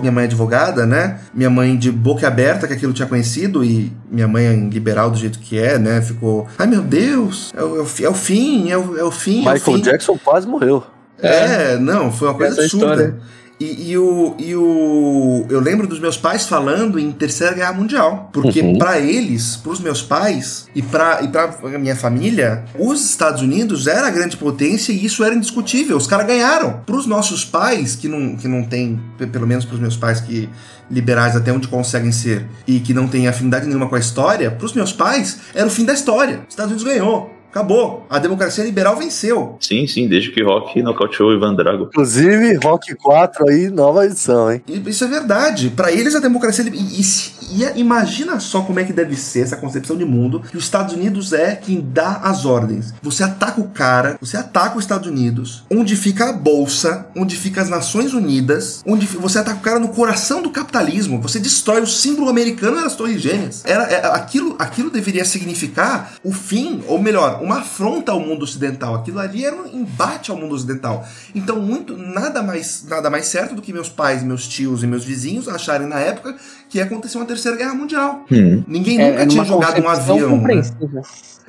minha mãe é advogada, né? Minha mãe de boca aberta que aquilo tinha conhecido e minha mãe é liberal do jeito que é, né? Ficou, ai meu Deus, é o, é o é o fim, é o, é o fim, é o Michael fim. Jackson quase morreu. É, não, foi uma coisa Essa absurda. história. E, e o, e o. Eu lembro dos meus pais falando em Terceira Guerra Mundial. Porque Uhum. pra eles, pros meus pais e pra, e pra minha família, os Estados Unidos era a grande potência e isso era indiscutível. Os caras ganharam. Pros nossos pais, que não, que não tem, pe- pelo menos pros meus pais que liberais até onde conseguem ser e que não têm afinidade nenhuma com a história, pros meus pais era o fim da história. Os Estados Unidos ganhou. Acabou. A democracia liberal venceu. Sim, sim, desde que Rock nocauteou o Ivan Drago. Inclusive, Rock 4 aí, nova edição, hein? Isso é verdade. Pra eles a democracia. E, e, se- e é- imagina só como é que deve ser essa concepção de mundo que os Estados Unidos é quem dá as ordens. Você ataca o cara, você ataca os Estados Unidos, onde fica a bolsa, onde fica as Nações Unidas, onde você ataca o cara no coração do capitalismo. Você destrói o símbolo americano das Torres Gêmeas. Era, é, aquilo, aquilo deveria significar o fim, ou melhor, uma afronta ao mundo ocidental. Aquilo ali era um embate ao mundo ocidental. Então, muito nada mais nada mais certo do que meus pais, meus tios e meus vizinhos acharem na época que ia acontecer uma terceira guerra mundial. Hum. Ninguém É, nunca é tinha jogado um avião. né? compreensível.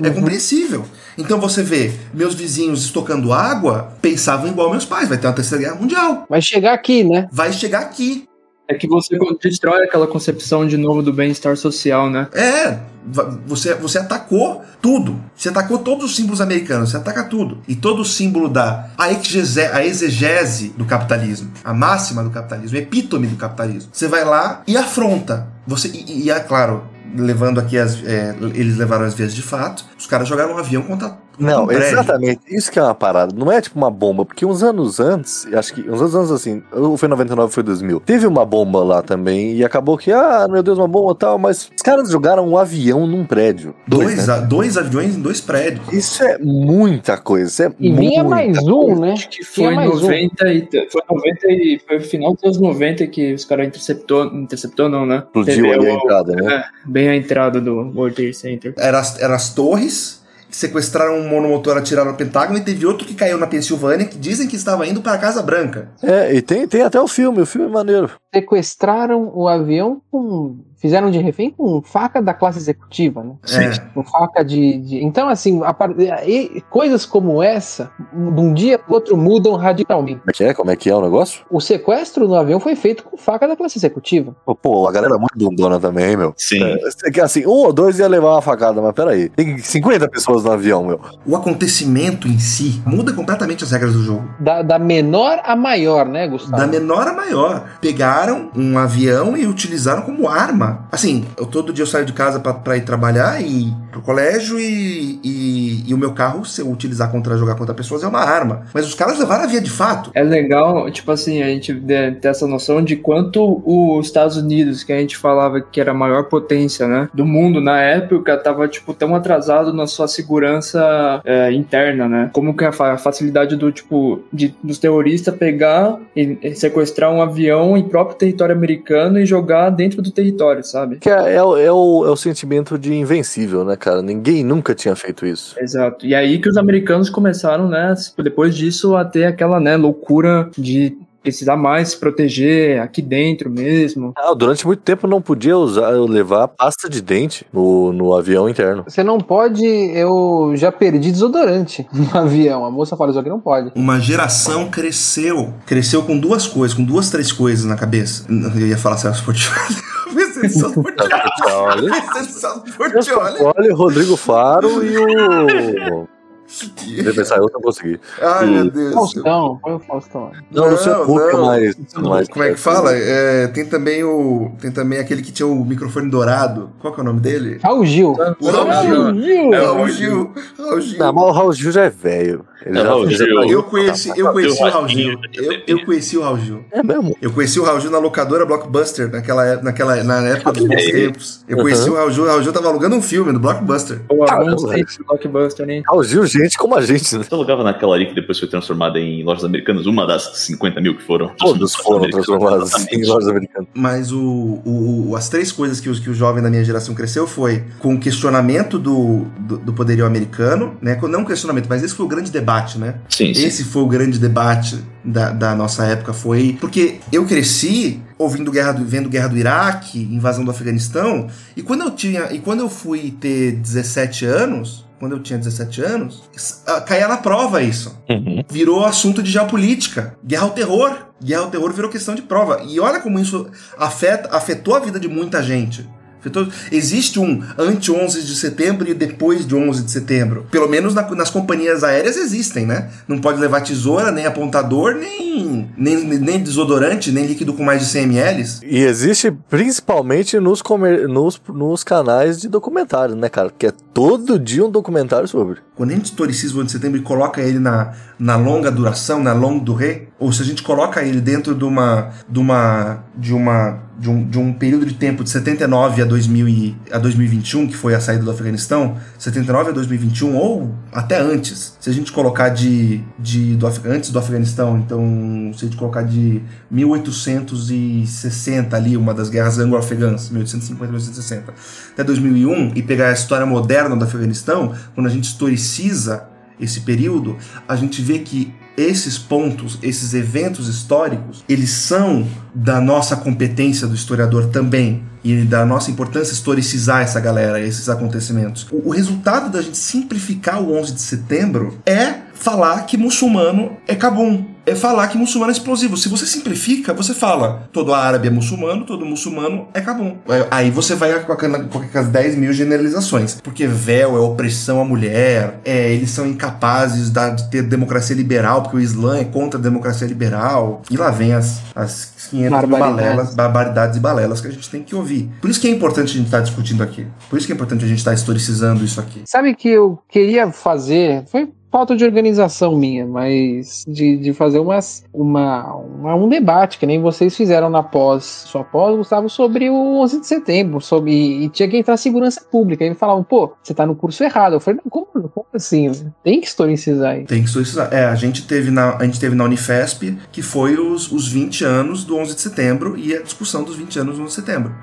É compreensível. Então você vê, meus vizinhos estocando água pensavam igual meus pais, vai ter uma terceira guerra mundial. Vai chegar aqui, né? Vai chegar aqui. É que você destrói aquela concepção de novo do bem-estar social, né? É, você, você atacou tudo. Você atacou todos os símbolos americanos, você ataca tudo. E todo o símbolo da a exegese, a exegese do capitalismo, a máxima do capitalismo, epítome do capitalismo. Você vai lá e afronta. Você, e, e é claro, levando aqui as. é, eles levaram as vias de fato, os caras jogaram um avião contra. Não, um exatamente. Isso que é uma parada. Não é tipo uma bomba, porque uns anos antes, acho que uns anos assim, ou foi 99, foi 2000, teve uma bomba lá também e acabou que, ah, meu Deus, uma bomba e tal, mas os caras jogaram um avião num prédio. Dois, né? a- dois aviões em dois prédios. Isso é muita coisa. Isso é E vinha muita mais coisa. um, né? Acho que foi mais um. 90 e foi 90 e foi o final dos anos 90 que os caras interceptou, interceptou não, né? Explodiu ali a entrada, né? é, bem a entrada do World Trade Center. Eram as, eram as torres sequestraram um monomotor atiraram no Pentágono e teve outro que caiu na Pensilvânia que dizem que estava indo para a Casa Branca. É, e tem, tem até o filme, o filme é maneiro. Sequestraram o avião com. Fizeram de refém com faca da classe executiva, né? É. Com faca de. de- Então, assim, a par- e- coisas como essa, de um dia pro outro, mudam radicalmente. Como é que é? Como é que é o negócio? O sequestro no avião foi feito com faca da classe executiva. Pô, Pô, a galera é muito bundona também, hein, meu. Sim. É, que assim, um ou dois ia levar uma facada, mas peraí. Tem 50 pessoas no avião, meu. O acontecimento em si muda completamente as regras do jogo. Da, da menor a maior, né, Gustavo? Da menor a maior. Pegaram um avião e utilizaram como arma. Assim, eu todo dia eu saio de casa pra ir trabalhar e pro colégio e, e, e o meu carro, se eu utilizar contra jogar contra pessoas, é uma arma. Mas os caras levaram a via de fato. É legal, tipo assim, a gente de- ter essa noção de quanto os Estados Unidos, que a gente falava que era a maior potência, né, do mundo na época, tava, tipo, tão atrasado na sua segurança é, interna, né? Como que a, fa- a facilidade do, tipo, de, dos terroristas pegar e, sequestrar um avião em próprio território americano e jogar dentro do território, sabe? Que é, é, o- é o, é o sentimento de invencível, né, cara? Ninguém nunca tinha feito isso. Exato. E aí que os americanos começaram, né, depois disso, a ter aquela, né, loucura de precisar mais se proteger aqui dentro mesmo. Ah, durante muito tempo não podia usar, levar pasta de dente no, no avião interno. Você não pode. Eu já perdi desodorante no avião. A moça fala isso aqui, não pode. Uma geração cresceu. Cresceu com duas coisas, com duas, três coisas na cabeça. Eu ia falar Celso Portioli. Celso Portioli. Celso Portioli. Olha, o Rodrigo Faro e o. Eu pensar, eu não consegui. Ai, meu Deus. Faustão, põe o Faustão. Não, não, Não, não. mais. mais. Como é que fala? É, tem também o. Tem também aquele que tinha o microfone dourado. Qual que é o nome dele? Raul Gil. O Raul Não, Gil. Gil. É Raul Raul Gil. Raul Gil. Não, mas o Raul Gil já é velho. Ele É, já Raul Gil. Eu conheci, eu conheci o Raul Gil. Raul Gil. Eu, eu conheci o Raul Gil. É mesmo? Eu conheci o Raul Gil na locadora Blockbuster, naquela, é- naquela, na época dos bons tempos. Eu conheci o Raul Gil, o Raul Gil tava alugando um filme no Blockbuster. O tempos do Blockbuster, hein? Raul Gil, gente como a gente, né? Você alugava naquela ali que depois foi transformada em lojas americanas, uma das 50 mil que foram. Todos foram Americanas. transformados em lojas americanas. Mas o, o- as três coisas que, os, que o jovem da minha geração cresceu foi com o questionamento do, do, do poderio americano, né? Não um questionamento, mas esse foi o grande debate, né? Sim, sim. Esse foi o grande debate da, da nossa época, foi. Porque eu cresci ouvindo guerra do, vendo guerra do Iraque, invasão do Afeganistão, e quando eu tinha. E quando eu fui ter 17 anos, quando eu tinha 17 anos, ah, caía na prova isso. Uhum. Virou assunto de geopolítica. Guerra ao terror. Guerra ao terror virou questão de prova. E olha como isso afeta, afetou a vida de muita gente. Existe um ante-11 de setembro e depois de 11 de setembro. Pelo menos na- nas companhias aéreas existem, né? Não pode levar tesoura, nem apontador, nem, nem, nem desodorante, nem líquido com mais de 100 ml. E existe principalmente nos, comer- nos, nos canais de documentário, né, cara? Que é todo dia um documentário sobre. Quando a gente historiciza o 11 de setembro e coloca ele na, na longa duração, na longue durée, ou se a gente coloca ele dentro de uma de uma de uma de um, de um período de tempo de 79 a 2000 e, a 2021, que foi a saída do Afeganistão, 79 a 2021 ou até antes. Se a gente colocar de, de do, antes do Afeganistão, então se a gente colocar de 1860 ali, uma das guerras anglo-afegãs, 1850 1860, até 2001 e pegar a história moderna do Afeganistão, quando a gente historiciza esse período, a gente vê que esses pontos, esses eventos históricos, eles são da nossa competência do historiador também e da nossa importância historicizar essa galera, esses acontecimentos. O, o resultado da gente simplificar o 11 de setembro é falar que muçulmano é Cabum. É falar que muçulmano é explosivo. Se você simplifica, você fala todo árabe é muçulmano, todo muçulmano é Cabum. Aí você vai com aquelas 10 mil generalizações. Porque véu é opressão à mulher, é, eles são incapazes da- de ter democracia liberal, porque o Islã é contra a democracia liberal. E lá vem as, as 500 Barbaridades. balelas, barbaridades e balelas que a gente tem que ouvir. Por isso que é importante a gente estar discutindo aqui. Por isso que é importante a gente estar historicizando isso aqui. Sabe que eu queria fazer, foi falta de organização minha, mas de, de fazer umas, uma, uma- um debate, que nem vocês fizeram na pós, sua pós, Gustavo, sobre o 11 de setembro, sobre, e tinha que entrar segurança pública. E falavam, pô, você tá no curso errado. Eu falei, não, como, como assim? Tem que historicizar isso. Tem que historicizar. É, a gente teve na, a gente teve na Unifesp, que foi os, os 20 anos do 11 de setembro e a discussão dos 20 anos do 11 de setembro.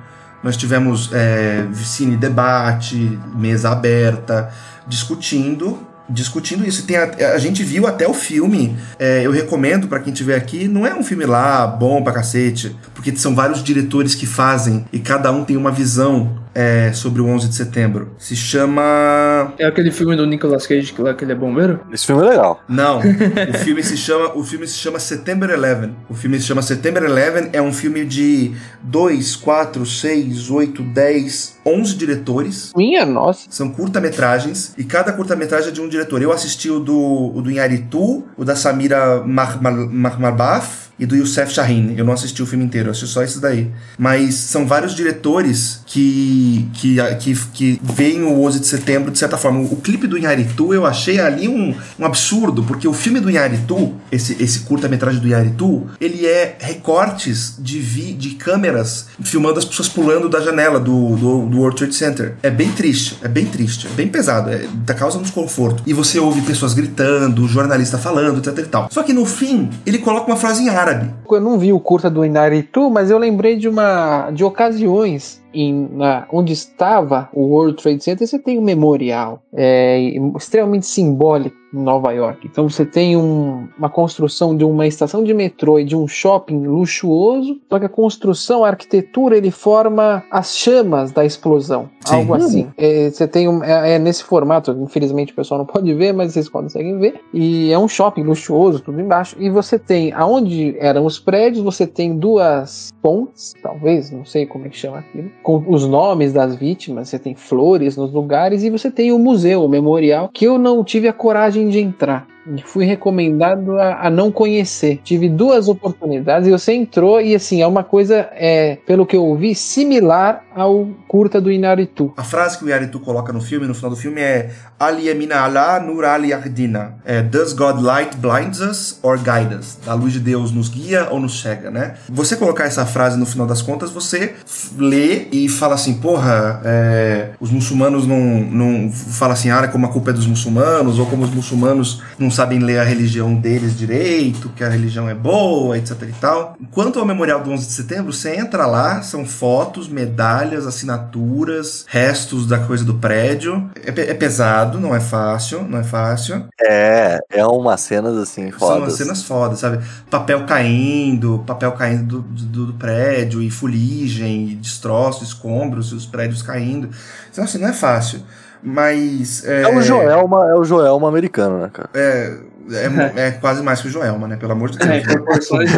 Nós tivemos é, cine debate, mesa aberta, discutindo discutindo isso. Tem a, a gente viu até o filme. é, eu recomendo pra quem tiver aqui. Não é um filme lá bom pra cacete, porque são vários diretores que fazem e cada um tem uma visão é, sobre o 11 de setembro. Se chama É aquele filme do Nicolas Cage que lá que ele é bombeiro? Esse filme é legal. não, o filme se chama, o filme se chama September 11. O filme se chama September 11, é um filme de 2, 4, 6, 8, 10, 11 diretores. Minha nossa. São curta-metragens e cada curta-metragem é de um diretor. Eu assisti o do, o do Inharitu, o da Samira Mahmal- Mahmabaf e do Youssef Shahin. Eu não assisti o filme inteiro, eu assisti só esses daí. Mas são vários diretores que, que, que, que veem o 11 de setembro de certa forma. O clipe do Inharitu eu achei ali um, um absurdo, porque o filme do Inharitu, esse, esse curta-metragem do Inharitu, ele é recortes de, vi, de câmeras filmando as pessoas pulando da janela do, do, do World Trade Center. É bem triste, é bem triste, é bem pesado, é, da causa um desconforto. E você ouve pessoas gritando, jornalista falando, etc e tal. Só que no fim, ele coloca uma frase em árabe. Eu não vi o curta do Inaritu, mas eu lembrei de uma de ocasiões em, na- onde estava o World Trade Center. Você tem um memorial é, extremamente simbólico em Nova York. Então você tem um- uma construção de uma estação de metrô e de um shopping luxuoso. Só que a construção, a arquitetura, ele forma as chamas da explosão, Sim. algo assim. É, você tem um, é, é nesse formato. Infelizmente o pessoal não pode ver, mas vocês conseguem ver. E é um shopping luxuoso, tudo embaixo. E você tem, aonde eram os prédios, você tem duas pontes, talvez, não sei como é que chama aquilo. Com os nomes das vítimas, você tem flores nos lugares e você tem o museu, o memorial, que eu não tive a coragem de entrar. E fui recomendado a, a, não conhecer. Tive duas oportunidades e você entrou e assim, é uma coisa, é, pelo que eu ouvi, similar ao curta do Inaritu. A frase que o Inaritu coloca no filme, no final do filme, é Aliyamina Allah Nur Ali Ardina. É, Does God light blinds us or guide us? A luz de Deus nos guia ou nos cega, né? Você colocar essa frase no final das contas, você lê e fala assim, porra, é, os muçulmanos não, não fala assim, ah, como a culpa é dos muçulmanos, ou como os muçulmanos não sabem ler a religião deles direito, que a religião é boa, etc e tal. Quanto ao memorial do 11 de setembro, você entra lá, são fotos, medalhas, assinaturas, restos da coisa do prédio. É, é pesado, não é fácil, não é fácil. É, é umas cenas assim fodas. São umas cenas fodas, sabe? Papel caindo, papel caindo do, do, do prédio, e fuligem, e destroços, escombros, e os prédios caindo. Então, assim, não é fácil. Mas. É, é o Joelma, é o Joelma americano, né, cara? É, é, é, quase mais que o Joelma, né? Pelo amor de Deus. É, proporções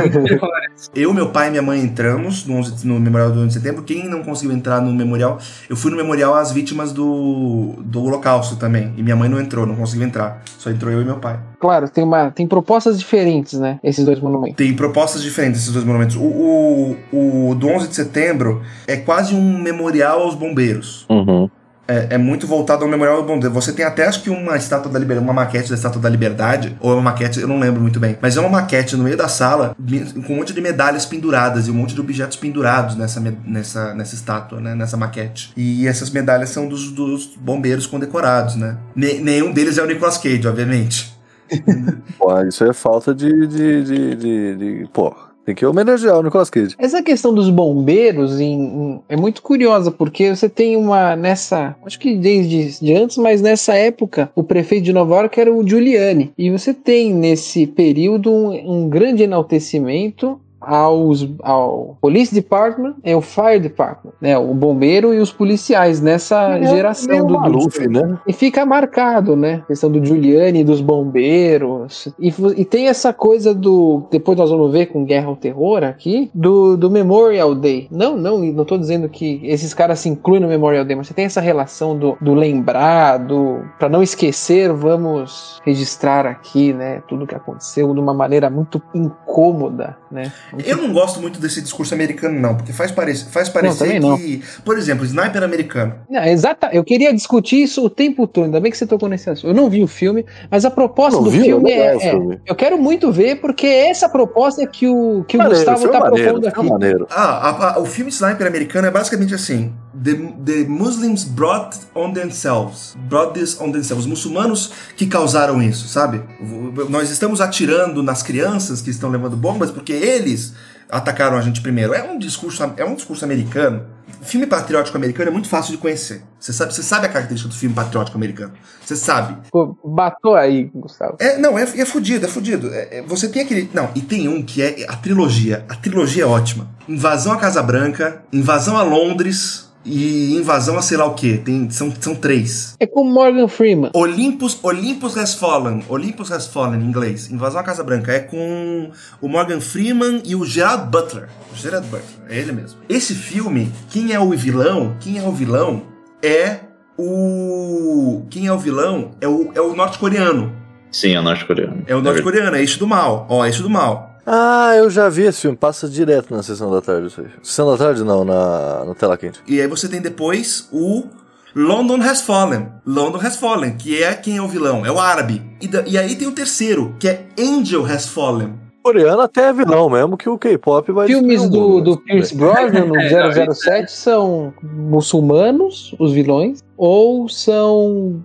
Eu, meu pai e minha mãe entramos no, 11, no Memorial do 11 de Setembro. Quem não conseguiu entrar no memorial, eu fui no memorial às vítimas do, do Holocausto também. E minha mãe não entrou, não conseguiu entrar. Só entrou eu e meu pai. Claro, tem, uma, tem propostas diferentes, né? Esses dois monumentos. Tem propostas diferentes, esses dois monumentos. O, o, o do 11 de setembro é quase um memorial aos bombeiros. Uhum é, é, muito voltado ao Memorial Bom Você tem até acho que uma estátua da liberdade, uma maquete da estátua da liberdade, ou é uma maquete, eu não lembro muito bem, mas é uma maquete no meio da sala com um monte de medalhas penduradas e um monte de objetos pendurados nessa, nessa, nessa estátua, né, nessa maquete. E essas medalhas são dos, dos bombeiros condecorados, né? nenhum deles é o Nicolas Cage, obviamente. Pô, isso é falta de, de, de, de, de pô, tem que homenagear o Nicolas Cage. Essa questão dos bombeiros em, em, é muito curiosa, porque você tem uma. Nessa. Acho que desde de antes, mas nessa época, o prefeito de Nova York era o Giuliani. E você tem nesse período um, um grande enaltecimento aos, ao Police Department e o Fire Department, né? O bombeiro e os policiais nessa é, geração é do Maluf, do, né? E fica marcado, né? A questão do Giuliani, dos bombeiros. E, e tem essa coisa do. Depois nós vamos ver com Guerra ao Terror aqui, do, do Memorial Day. Não, não, não tô dizendo que esses caras se incluem no Memorial Day, mas você tem essa relação do, do lembrar, do. para não esquecer, vamos registrar aqui, né? Tudo que aconteceu de uma maneira muito incômoda, né? Eu não gosto muito desse discurso americano, não, porque faz, parece, faz parecer não, que. Por exemplo, sniper americano. Não, exata, eu queria discutir isso o tempo todo, ainda bem que você tocou nesse assunto. Eu não vi o filme, mas a proposta do filme é, é, Eu quero muito ver, porque essa proposta é que o, que o Gustavo tá maneiro, propondo aqui. Maneiro. Ah, a, a, o filme Sniper americano é basicamente assim: The, the Muslims brought on themselves. Brought this on themselves. Os muçulmanos que causaram isso, sabe? Nós estamos atirando nas crianças que estão levando bombas porque eles atacaram a gente primeiro. É um discurso, é um discurso americano. filme patriótico americano é muito fácil de conhecer. Você sabe, você sabe a característica do filme patriótico americano. Você sabe. Pô, batou aí, Gustavo. É, não, é, é fudido, é fudido. É, é, você tem aquele. Não, e tem um que é a trilogia. A trilogia é ótima. Invasão à Casa Branca, Invasão a Londres e invasão a sei lá o que. Tem, são, são três. É com Morgan Freeman. Olympus, Olympus Has Fallen. Olympus Has Fallen em inglês. Invasão à Casa Branca. É com o Morgan Freeman e o Gerard Butler. O Gerard Butler, é ele mesmo. Esse filme, quem é o vilão? Quem é o vilão é o. Quem é o vilão é o, é o norte-coreano. Sim, é o norte-coreano. É o norte-coreano, é eixo do mal. Ó, eixo do mal. Ah, eu já vi esse filme, passa direto na sessão da tarde isso aí. Sessão da tarde não, na, na tela quente. E aí você tem depois o London Has Fallen. London Has Fallen, que é quem é o vilão? É o árabe. E, da, e aí tem o terceiro, que é Angel Has Fallen. Coreano até é vilão mesmo, que o K-pop vai... Filmes do, do Pierce Brosnan no 007 são muçulmanos, os vilões, ou são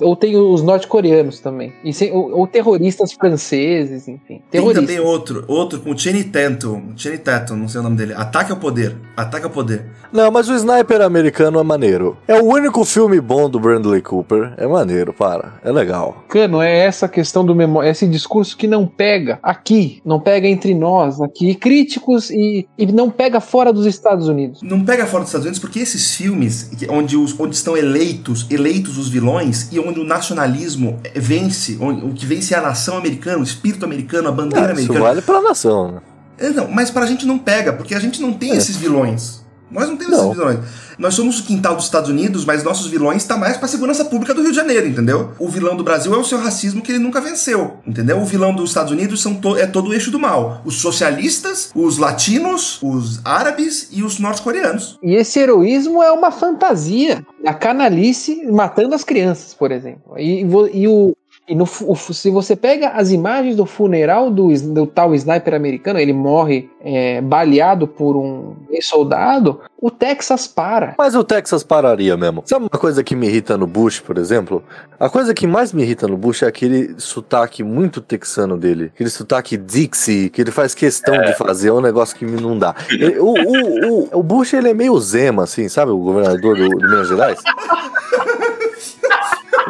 ou tem os norte-coreanos também. E sem, ou, ou, terroristas franceses, enfim. Terroristas. Tem também outro, outro com Channing Tatum. Channing Tatum, não sei o nome dele. Ataque ao Poder. Ataque ao Poder. Não, mas o Sniper americano é maneiro. É o único filme bom do Bradley Cooper. É maneiro, para. É legal. Cano, é essa questão do memória, esse discurso que não pega aqui, não pega entre nós aqui, críticos e, e não pega fora dos Estados Unidos. Não pega fora dos Estados Unidos porque esses filmes onde, os, onde estão eleitos, eleitos os vilões, e onde o nacionalismo vence, onde, o que vence é a nação americana, o espírito americano, a bandeira é, americana. Isso vale pra nação, né? É, não, mas pra gente não pega, porque a gente não tem é. esses vilões. Nós não temos Não. esses vilões. Nós somos o quintal dos Estados Unidos, mas nossos vilões tá mais pra segurança pública do Rio de Janeiro, entendeu? O vilão do Brasil é o seu racismo que ele nunca venceu, entendeu? O vilão dos Estados Unidos são to- é todo o eixo do mal. Os socialistas, os latinos, os árabes e os norte-coreanos. E esse heroísmo é uma fantasia. A canalice matando as crianças, por exemplo. E, e o. E no, se você pega as imagens do funeral do, do tal sniper americano, ele morre é, baleado por um soldado, o Texas para. Mas o Texas pararia mesmo. Sabe uma coisa que me irrita no Bush, por exemplo? A coisa que mais me irrita no Bush é aquele sotaque muito texano dele. Aquele sotaque Dixie, que ele faz questão de fazer. É um negócio que me não dá. Ele- o, o, o, o Bush, ele é meio Zema, assim, sabe? O governador do, de Minas Gerais.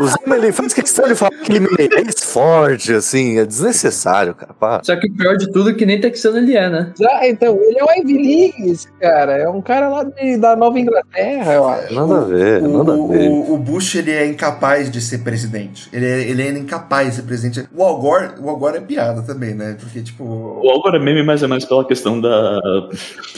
O Zema, ele faz questão de falar que ele é forte, assim. É desnecessário, cara. Pá. Só que o pior de tudo é que nem texano ele é, né? Ah, então, ele é o Ivy League, esse cara. É um cara lá de- da Nova Inglaterra, eu acho. Nada a ver, O, nada a ver. o- o Bush ele é incapaz de ser presidente. Ele é, ele é incapaz de ser presidente. O Al Gore, o Al Gore é piada também, né? Porque, tipo, O Al Gore é meme, mas é mais pela questão da.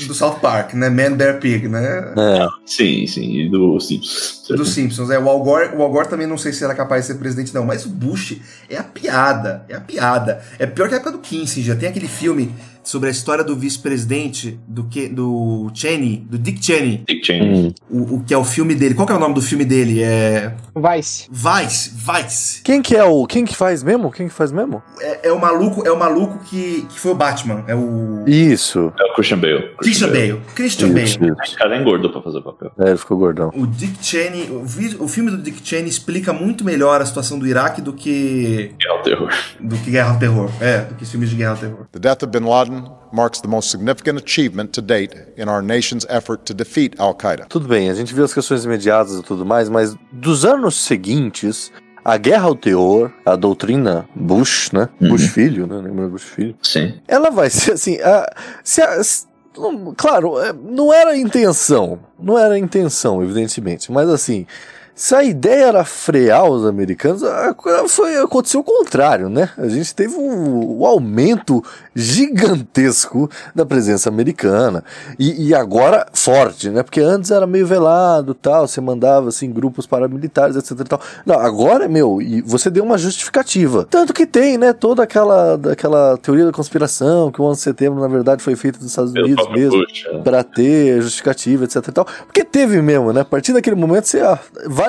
do South Park, né? Man, Bear, Pig, né? É. Sim, sim, e do Simpsons. Dos Simpsons. É, o, Al Gore, o Al Gore também não sei se era capaz de ser presidente, não. Mas o Bush é a piada. É a piada. É pior que a época do Kissinger. Tem aquele filme sobre a história do vice-presidente do, que, do Cheney, do Dick Cheney. Dick Cheney. Hum. O, o que é o filme dele. Qual que é o nome do filme dele? É. Vice. Vice. Vice. Quem que é o. Quem que faz mesmo? Quem que faz mesmo? É, é o maluco, é o maluco que, que foi o Batman. É o. Isso. É o Christian Bale. Christian Bale. Christian Isso, Bale. O cara engordou pra fazer o papel. É, ele ficou gordão. O Dick Cheney, o, vi- o filme do Dick Cheney explica muito melhor a situação do Iraque do que É o terror. do que Guerra ao Terror. É, do que os filmes de Guerra ao Terror. The death of bin Laden marks the most significant achievement to date in our nation's effort to defeat Al Qaeda. Tudo bem, a gente viu as questões imediatas e tudo mais, mas dos anos seguintes, a guerra ao terror, a doutrina Bush, né? Uhum. Bush filho, né? Lembra Bush filho? Sim. Ela vai ser assim. A, se a- se- não- claro, é, não era a intenção. Não era a intenção, evidentemente. Mas assim. Se a ideia era frear os americanos, foi, aconteceu o contrário, né? A gente teve um, um aumento gigantesco da presença americana. E, e agora forte, né? Porque antes era meio velado tal, você mandava assim grupos paramilitares, etc tal. Não, agora, meu, e você deu uma justificativa. Tanto que tem, né, toda aquela, aquela teoria da conspiração, que o 11 de setembro, na verdade, foi feito dos Estados Unidos próprio mesmo. Bush. é. Pra ter justificativa, etc tal. Porque teve mesmo, né? A partir daquele momento você ah,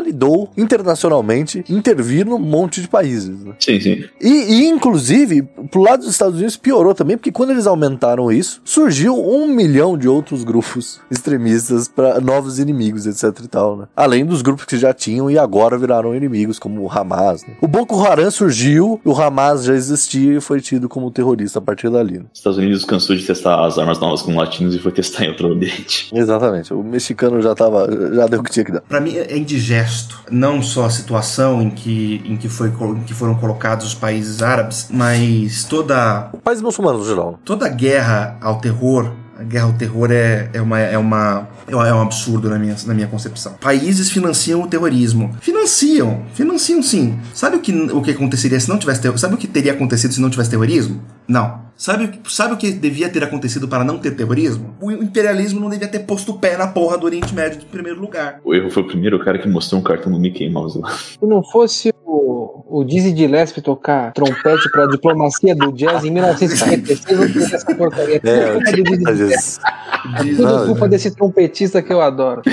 validou internacionalmente intervir num monte de países. né? Sim, sim. E, e, inclusive, pro lado dos Estados Unidos piorou também, porque quando eles aumentaram isso, surgiu um milhão de outros grupos extremistas para novos inimigos, etc e tal, né? Além dos grupos que já tinham e agora viraram inimigos, como o Hamas. Né? O Boko Haram surgiu, o Hamas já existia e foi tido como terrorista a partir dali. Né? Os Estados Unidos cansou de testar as armas novas com latinos e foi testar em outro ambiente. Exatamente. O mexicano já tava, já deu o que tinha que dar. Pra mim é indigesto, não só a situação em que, em que, foi, em que foram colocados os países árabes, mas toda, Países muçulmanos, no geral. toda a guerra ao terror. A guerra ao terror é, é, uma, é, uma, é um absurdo na minha, na minha concepção. Países financiam o terrorismo. Financiam, financiam sim. Sabe o que, o que aconteceria se não tivesse terrorismo? Sabe o que teria acontecido se não tivesse terrorismo? Não. Sabe, o que- sabe o que devia ter acontecido para não ter terrorismo? O imperialismo não devia ter posto o pé na porra do Oriente Médio em primeiro lugar. O erro foi o primeiro cara que mostrou um cartão do Mickey Mouse lá. Se não fosse o, o Dizzy Gillespie tocar trompete pra diplomacia do jazz em 1956, não teria essa porcaria. É, Tudo culpa do Dizzy às Gillespie. vezes. Tudo Não, culpa desse trompetista que eu adoro.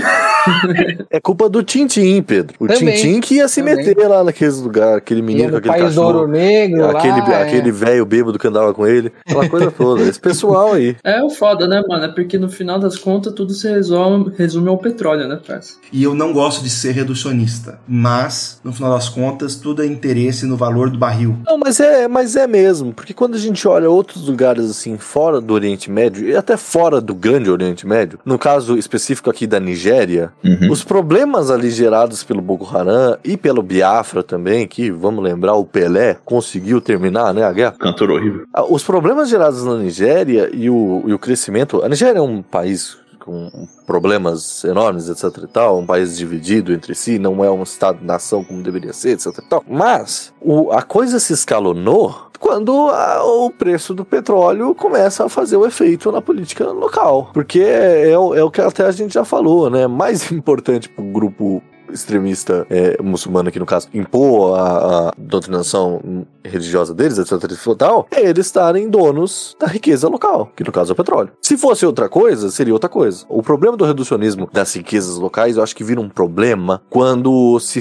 É culpa do Tintim, Pedro. O Tintim que ia se também. meter lá naqueles lugares, aquele menino com aquele País do Ouro cachorro. Negro, Aquele, lá, é. aquele velho bêbado que andava com ele, aquela coisa toda. Esse pessoal aí. É o foda, né, mano? É porque no final das contas tudo se resume, resume ao petróleo, né, parça? E eu não gosto de ser reducionista, mas no final das contas tudo é interesse no valor do barril. Não, mas é, mas é mesmo, porque quando a gente olha outros lugares assim, fora do Oriente Médio, e até fora do grande Oriente Médio, no caso específico aqui da Nigéria, Uhum. os problemas ali gerados pelo Boko Haram e pelo Biafra também, que, vamos lembrar, o Pelé conseguiu terminar, né, a guerra. Cantor horrível. Ah, Os problemas gerados na Nigéria e o, e o crescimento. A Nigéria é um país com problemas enormes, etc e tal, um país dividido entre si, não é um estado-nação como deveria ser, etc e tal. Mas o, a coisa se escalonou quando a, o preço do petróleo começa a fazer o efeito na política local. Porque é, é, é o que até a gente já falou, né? Mais importante para o grupo extremista é, muçulmano aqui no caso impor a, a doutrinação religiosa deles, etc e tal, é eles estarem donos da riqueza local, que no caso é o petróleo. Se fosse outra coisa, seria outra coisa. O problema do reducionismo das riquezas locais, eu acho que vira um problema quando se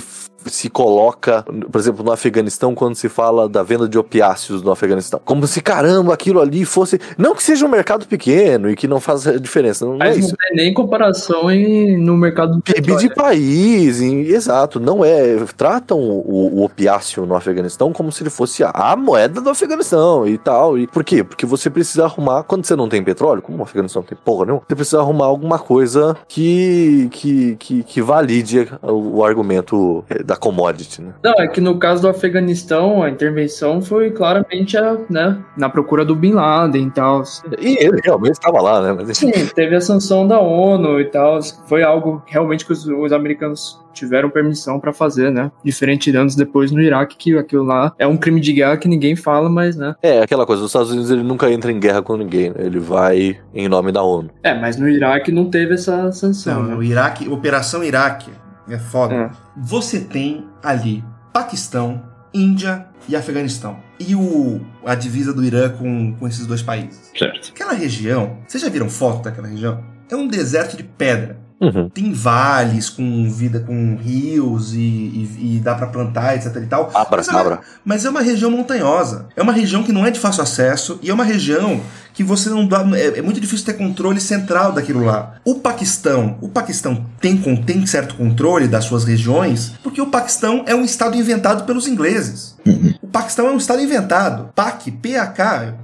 se coloca, por exemplo, no Afeganistão, quando se fala da venda de opiáceos no Afeganistão. Como se, caramba, aquilo ali fosse. Não que seja um mercado pequeno e que não faz diferença, não é Mas isso. não tem nem comparação em, no mercado do PIB de país, em- exato, não é. Tratam o, o opiáceo no Afeganistão como se ele fosse a, moeda do Afeganistão e tal. E por quê? Porque você precisa arrumar, quando você não tem petróleo, como o Afeganistão não tem porra nenhuma, você precisa arrumar alguma coisa que, que, que, que valide o, o argumento eh, da commodity, né? Não, é que no caso do Afeganistão, a intervenção foi claramente a, né, na procura do Bin Laden e tal. E ele realmente estava lá, né? Mas, Sim, teve a sanção da ONU e tal. Foi algo realmente que os, os americanos tiveram permissão pra fazer, né? Diferente de anos depois no Iraque, que aquilo lá é um crime de guerra que ninguém fala, mas, né? É, aquela coisa, os Estados Unidos ele nunca entra em guerra com ninguém, né? ele vai em nome da ONU. É, mas no Iraque não teve essa sanção. Não, né? o Iraque, Operação Iraque é foda. É. Você tem ali Paquistão, Índia e Afeganistão. E o, a divisa do Irã com, com esses dois países. Certo. Aquela região, vocês já viram foto daquela região? É um deserto de pedra. Uhum. Tem vales com vida com rios e, e- e dá pra plantar, etc e tal. Abra, mas, é abra. mas é uma região montanhosa. É uma região que não é de fácil acesso e é uma região que você não dá. É, é muito difícil ter controle central daquilo lá. O Paquistão, o Paquistão tem, tem certo controle das suas regiões porque o Paquistão é um estado inventado pelos ingleses. O Paquistão é um estado inventado. PAC, PAK,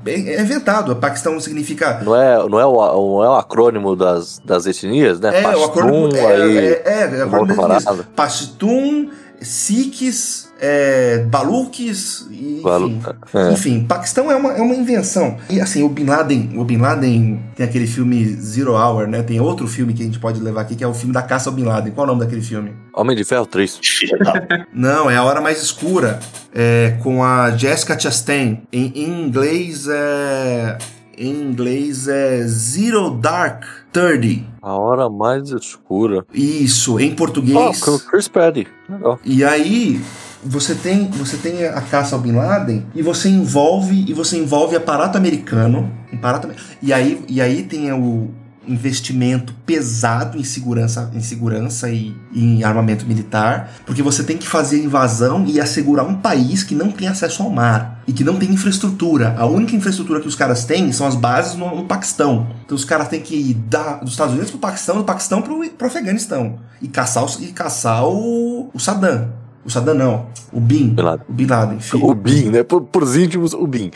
é, é inventado. O Paquistão significa Não é, não é, o, não é o acrônimo das, das etnias, né? É, o acrônimo Pashtun, é, aí, é, é, é. Pashtun, Sikhs, é, Baluques, e, enfim. é. Enfim, Paquistão é uma, é uma invenção. E assim, o Bin Laden, o Bin Laden tem aquele filme Zero Hour, né? Tem outro filme que a gente pode levar aqui, que é o filme da caça ao Bin Laden. Qual é o nome daquele filme? Homem de Ferro 3. Filha da. Não, é A Hora Mais Escura, é, com a Jessica Chastain. Em, em inglês é. Em inglês é Zero Dark Thirty. A hora mais escura. Isso, em Oh, português. com o Chris Paddy. Legal. E aí você tem, você tem a caça ao Bin Laden e você envolve e você envolve aparato americano, aparato, e aí e aí tem o investimento pesado em segurança, em segurança e, e em armamento militar, porque você tem que fazer invasão e assegurar um país que não tem acesso ao mar e que não tem infraestrutura. A única infraestrutura que os caras têm são as bases no, no Paquistão. Então os caras têm que ir da, dos Estados Unidos pro Paquistão, do Paquistão pro, pro Afeganistão e caçar, os- e caçar o, o Saddam. O Saddam não, o Bin. Bin Laden. O Bin Laden, filho. O BIM, né? Por, pros íntimos, o BIM.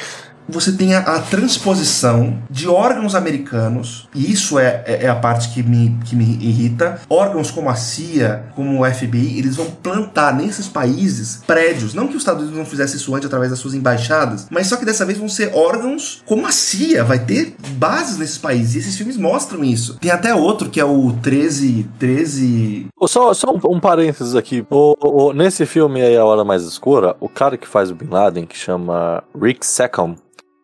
Você tem a, a transposição de órgãos americanos, e isso é, é, é a parte que me, que me irrita. Órgãos como a CIA, como o FBI, eles vão plantar nesses países prédios. Não que os Estados Unidos não fizesse isso antes através das suas embaixadas, mas só que dessa vez vão ser órgãos como a CIA, vai ter bases nesses países. E esses filmes mostram isso. Tem até outro que é o 13. 13. Ô, Só, só um, um parênteses aqui. O, o- nesse filme aí, A Hora Mais Escura, o cara que faz o Bin Laden, que chama Rick Seckham,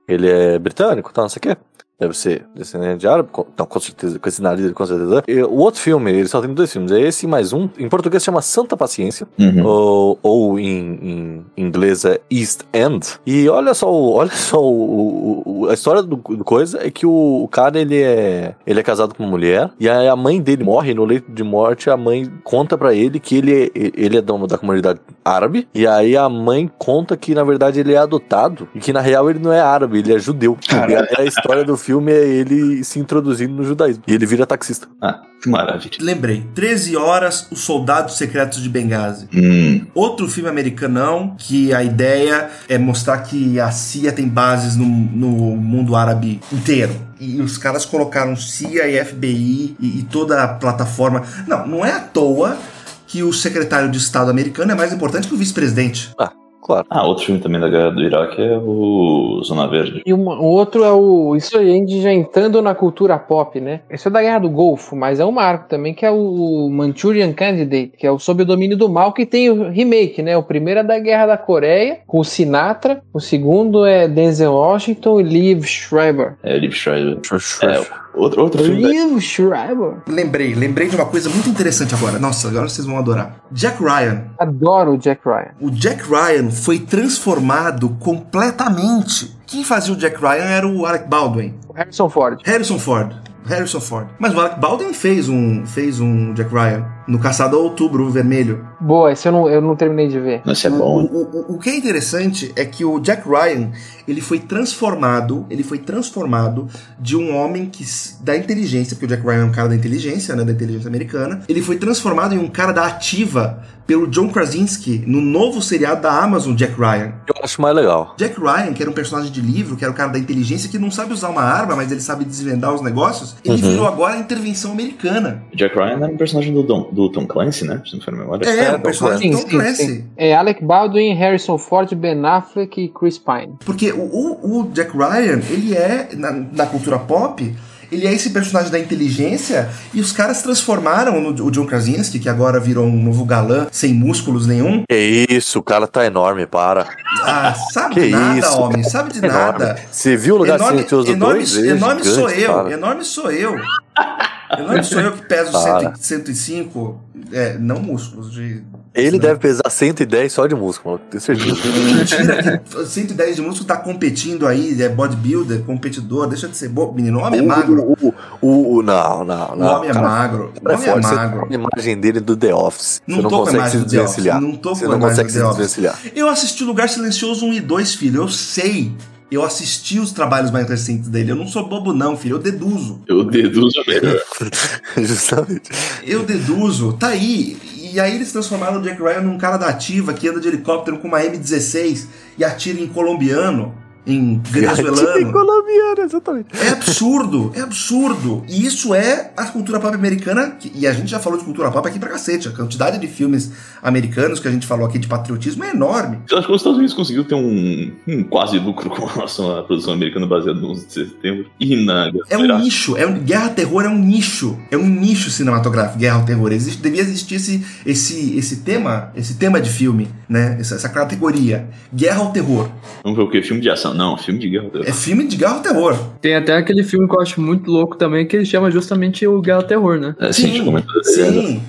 ele é britânico, tá? Não sei o quê. Deve ser descendente de árabe, com, não, com certeza, com esse nariz, com certeza. E o outro filme, ele só tem dois filmes, é esse mais um. Em português chama Santa Paciência, Uhum. ou, ou em, em inglês é East End. E olha só, olha só o, o- a história do, do coisa é que o, o cara ele é ele é casado com uma mulher e aí a mãe dele morre no leito de morte. A mãe conta pra ele que ele é, ele é da, da comunidade árabe e aí a mãe conta que na verdade ele é adotado e que na real ele não é árabe, ele é judeu. E a, a história do filme é ele se introduzindo no judaísmo e ele vira taxista. Ah, que maravilha. Lembrei, 13 horas, Os Soldados Secretos de Benghazi. Hum, Outro filme americanão que a ideia é mostrar que a CIA tem bases no, no mundo árabe inteiro. E os caras colocaram CIA e FBI e, e toda a plataforma. Não, não é à toa que o secretário de Estado americano é mais importante que o vice-presidente. Claro. Ah, outro filme também da guerra do Iraque é o Zona Verde. E uma- o outro é o. Isso aí, a gente já entrando na cultura pop, né? Esse é da Guerra do Golfo, mas é um marco também, que é o Manchurian Candidate, que é o Sob o Domínio do Mal, que tem o remake, né? O primeiro é da Guerra da Coreia, com o Sinatra. O segundo é Denzel Washington e Liv Schreiber. É, Liv Schreiber. É, outro, outro filme da... Liv Schreiber. Lembrei, lembrei de uma coisa muito interessante agora. Nossa, agora vocês vão adorar. Jack Ryan. Adoro o Jack Ryan. O Jack Ryan foi transformado completamente. Quem fazia o Jack Ryan era o Alec Baldwin. Harrison Ford. Harrison Ford. Harrison Ford. Mas o Alec Baldwin fez um, fez um Jack Ryan no Caçado ao Outubro Vermelho. Boa, esse eu não, eu não terminei de ver. Esse é O, bom. o, o, o que é interessante é que o Jack Ryan ele foi transformado, ele foi transformado de um homem que da inteligência, porque o Jack Ryan é um cara da inteligência, né, da inteligência americana. Ele foi transformado em um cara da ativa pelo John Krasinski no novo seriado da Amazon Jack Ryan. Eu acho mais legal. Jack Ryan, que era um personagem de livro, que era o cara da inteligência que não sabe usar uma arma, mas ele sabe desvendar os negócios, ele virou agora a intervenção americana. Jack Ryan era um personagem do, Tom- do Tom Clancy, né? Se não for memória. É, É, um personagem do Tom sim, Clancy. sim. É Alec Baldwin, Harrison Ford, Ben Affleck e Chris Pine. Porque o, o- o Jack Ryan, ele é, na, na cultura pop, ele é esse personagem da inteligência e os caras transformaram no, o John Krasinski, que agora virou um novo galã, sem músculos nenhum. Que isso, o cara tá enorme, para. Ah, sabe Que de nada, isso, homem, cara. sabe de Enorme. nada. Você viu o lugar Enorme, silencioso enorme, 2? Ele é enorme gigante, sou eu, para. enorme sou eu. Enorme sou eu que peso Para. 100, 105, é, não músculos, de... Ele Não. deve pesar 110 só de músculo, tenho certeza. Mentira, que 110 de músculo tá competindo aí, é bodybuilder, competidor, deixa de ser bobo, menino, o homem é magro. O, o, o- não, não, O não. homem é cara, magro. O cara é homem é forte. Você magro. tem a imagem dele do The Office. Não você não tô com a consegue imagem se do The Office, desvencilhar. não tô você com não consegue se desvencilhar. Eu assisti Lugar Silencioso 1 e 2, filho. Eu sei. Eu assisti os trabalhos mais recentes dele. Eu não sou bobo, não, filho. Eu deduzo. Eu deduzo melhor. Justamente. Eu deduzo. Tá aí. E aí eles transformaram o Jack Ryan num cara da ativa que anda de helicóptero com uma M16 e atira em colombiano, em venezuelano. colombiano, exatamente. É absurdo, é absurdo. E isso é a cultura pop americana, que- e a gente já falou de cultura pop aqui pra cacete. A quantidade de filmes americanos que a gente falou aqui de patriotismo é enorme. Eu acho que os Estados Unidos conseguiu ter um, um quase lucro com relação à produção americana baseada no 11 de setembro e na É um nicho, é um, Guerra Terror é um nicho, é um nicho cinematográfico, Guerra ao Terror. Existe, devia existir esse, esse, esse tema, esse tema de filme, né? Essa, essa categoria, Guerra ao Terror. Vamos ver o quê? Filme de ação? Não, filme de guerra. É filme de Guerra Terror. Tem até aquele filme que eu acho muito louco também, que ele chama justamente o Guerra Terror, né? É, sim, a gente comentou. sim.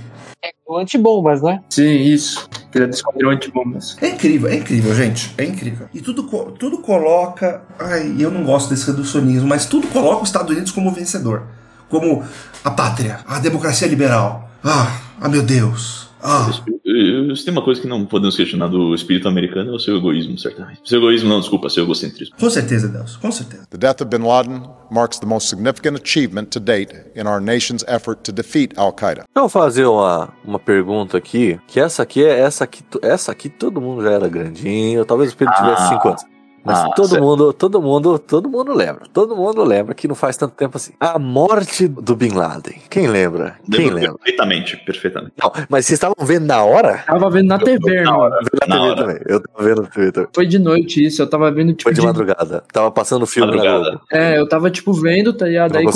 O Antibombas, né? Sim, isso. Ele é do Esquadrão Antibombas. É incrível, é incrível, gente. É incrível. E tudo, tudo coloca. Ai, eu não gosto desse reducionismo, mas tudo coloca os Estados Unidos como vencedor. Como a pátria, a democracia liberal. Ah, ah meu Deus. Ah. Eu- Se tem uma coisa que não podemos questionar do espírito americano é o seu egoísmo, certamente. Seu egoísmo, não, desculpa, seu egocentrismo. Com certeza, Deus, com certeza. The death of bin Laden marks the most significant achievement to date in our nation's effort to defeat Al Qaeda. Deixa eu fazer uma, uma pergunta aqui, que essa aqui é essa aqui, essa aqui todo mundo já era grandinho, talvez o Pedro tivesse Ah. 5 anos. Mas Ah, todo certo. mundo, todo mundo, todo mundo lembra. Todo mundo lembra que não faz tanto tempo assim. A morte do Bin Laden. Quem lembra? Quem Lembro lembra? Perfeitamente, perfeitamente. Não, mas vocês estavam vendo na hora? Tava vendo na TV, Na irmão. hora. Eu Na tava vendo hora. também. Eu tava vendo na TV também. Foi de noite isso, eu tava vendo tipo Foi de de- madrugada. Tava passando filme na Madrugada. Globo. É, eu tava tipo vendo, tá ligado? Eu Aí,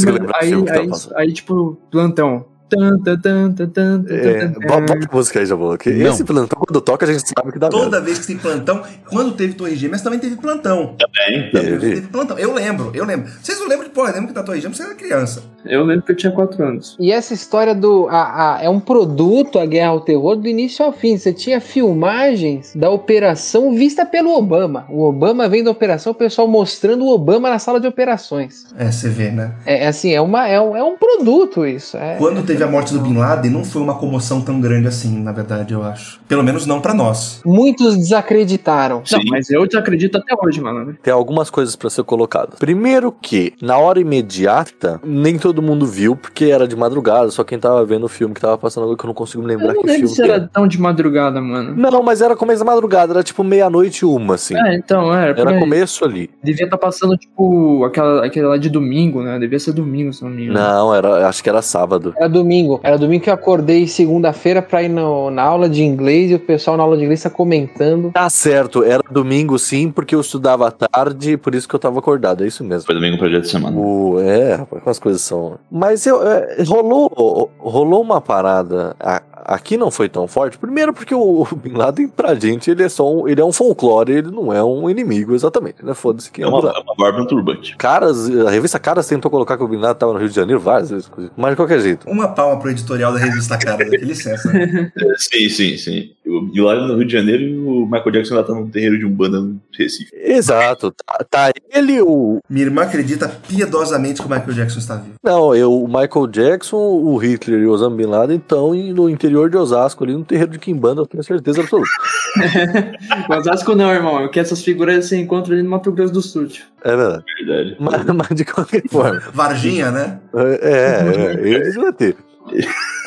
aí, aí, passando. aí, tipo, plantão. É, bota a música aí, Jabô. que. Esse plantão, quando toca, a gente sabe que dá merda. Toda vez que tem plantão, quando teve Torre Gêmeas também teve plantão. Também. Teve. Teve plantão. Eu lembro, eu lembro. Vocês não lembram de porra, lembro que na Torre Gêmeas você era criança. Eu lembro que eu tinha 4 anos. E essa história do. A, a- é um produto, a Guerra ao Terror, do início ao fim. Você tinha filmagens da operação vista pelo Obama. O Obama vendo a operação, o pessoal mostrando o Obama na sala de operações. É, você vê, né? É, é assim, é, uma, é, um, é um produto isso. É, Quando teve a morte do Bin Laden, não foi uma comoção tão grande assim, na verdade, eu acho. Pelo menos não pra nós. Muitos desacreditaram. Não, mas eu te acredito até hoje, mano. Tem algumas coisas pra ser colocadas. Primeiro que, na hora imediata, nem todo mundo viu, porque era de madrugada, só quem tava vendo o filme que tava passando agora, que eu não consigo me lembrar Eu não que lembro filme se era tão de madrugada, mano. Não, mas era começo da madrugada, era tipo meia-noite e uma, assim. É, então, era. por Era aí. começo ali. Devia estar passando, tipo, aquela, aquele lá de domingo, né? Devia ser domingo, se não me engano. Não, era era, acho que era sábado. Era domingo. Era domingo que eu acordei segunda-feira pra ir no- na aula de inglês e o pessoal na aula de inglês tá comentando. Tá certo, era domingo sim, porque eu estudava à tarde, por isso que eu tava acordado, é isso mesmo. Foi domingo pro dia de semana. O, é, rapaz, como as coisas são. Mas eu, é, rolou, rolou uma parada. a- aqui não foi tão forte. Primeiro, porque o Bin Laden, pra gente, ele é só um, ele é um folclore, ele não é um inimigo exatamente, né? Foda-se quem É é uma, Laden. é uma barba turbante. Caras, a revista Caras tentou colocar que o Bin Laden tava no Rio de Janeiro várias vezes, mas de qualquer jeito. Uma palma pro editorial da revista Cara, licença. É, sim, sim, sim. O- E lá no Rio de Janeiro, o Michael Jackson lá tá no terreiro de Umbanda no Recife. Exato, tá, tá ele, o. Minha irmã acredita piedosamente que o Michael Jackson está vivo. Não, eu, o Michael Jackson, o Hitler e o Osama Bin Laden estão no interior de Osasco, ali no terreiro de Kimbanda, eu tenho certeza absoluta. Osasco não, irmão. É que essas figuras você encontra ali no Mato Grosso do Sul. É verdade. Verdade. Mas, mas de qualquer forma. Varginha, né? É, é, eles vão ter.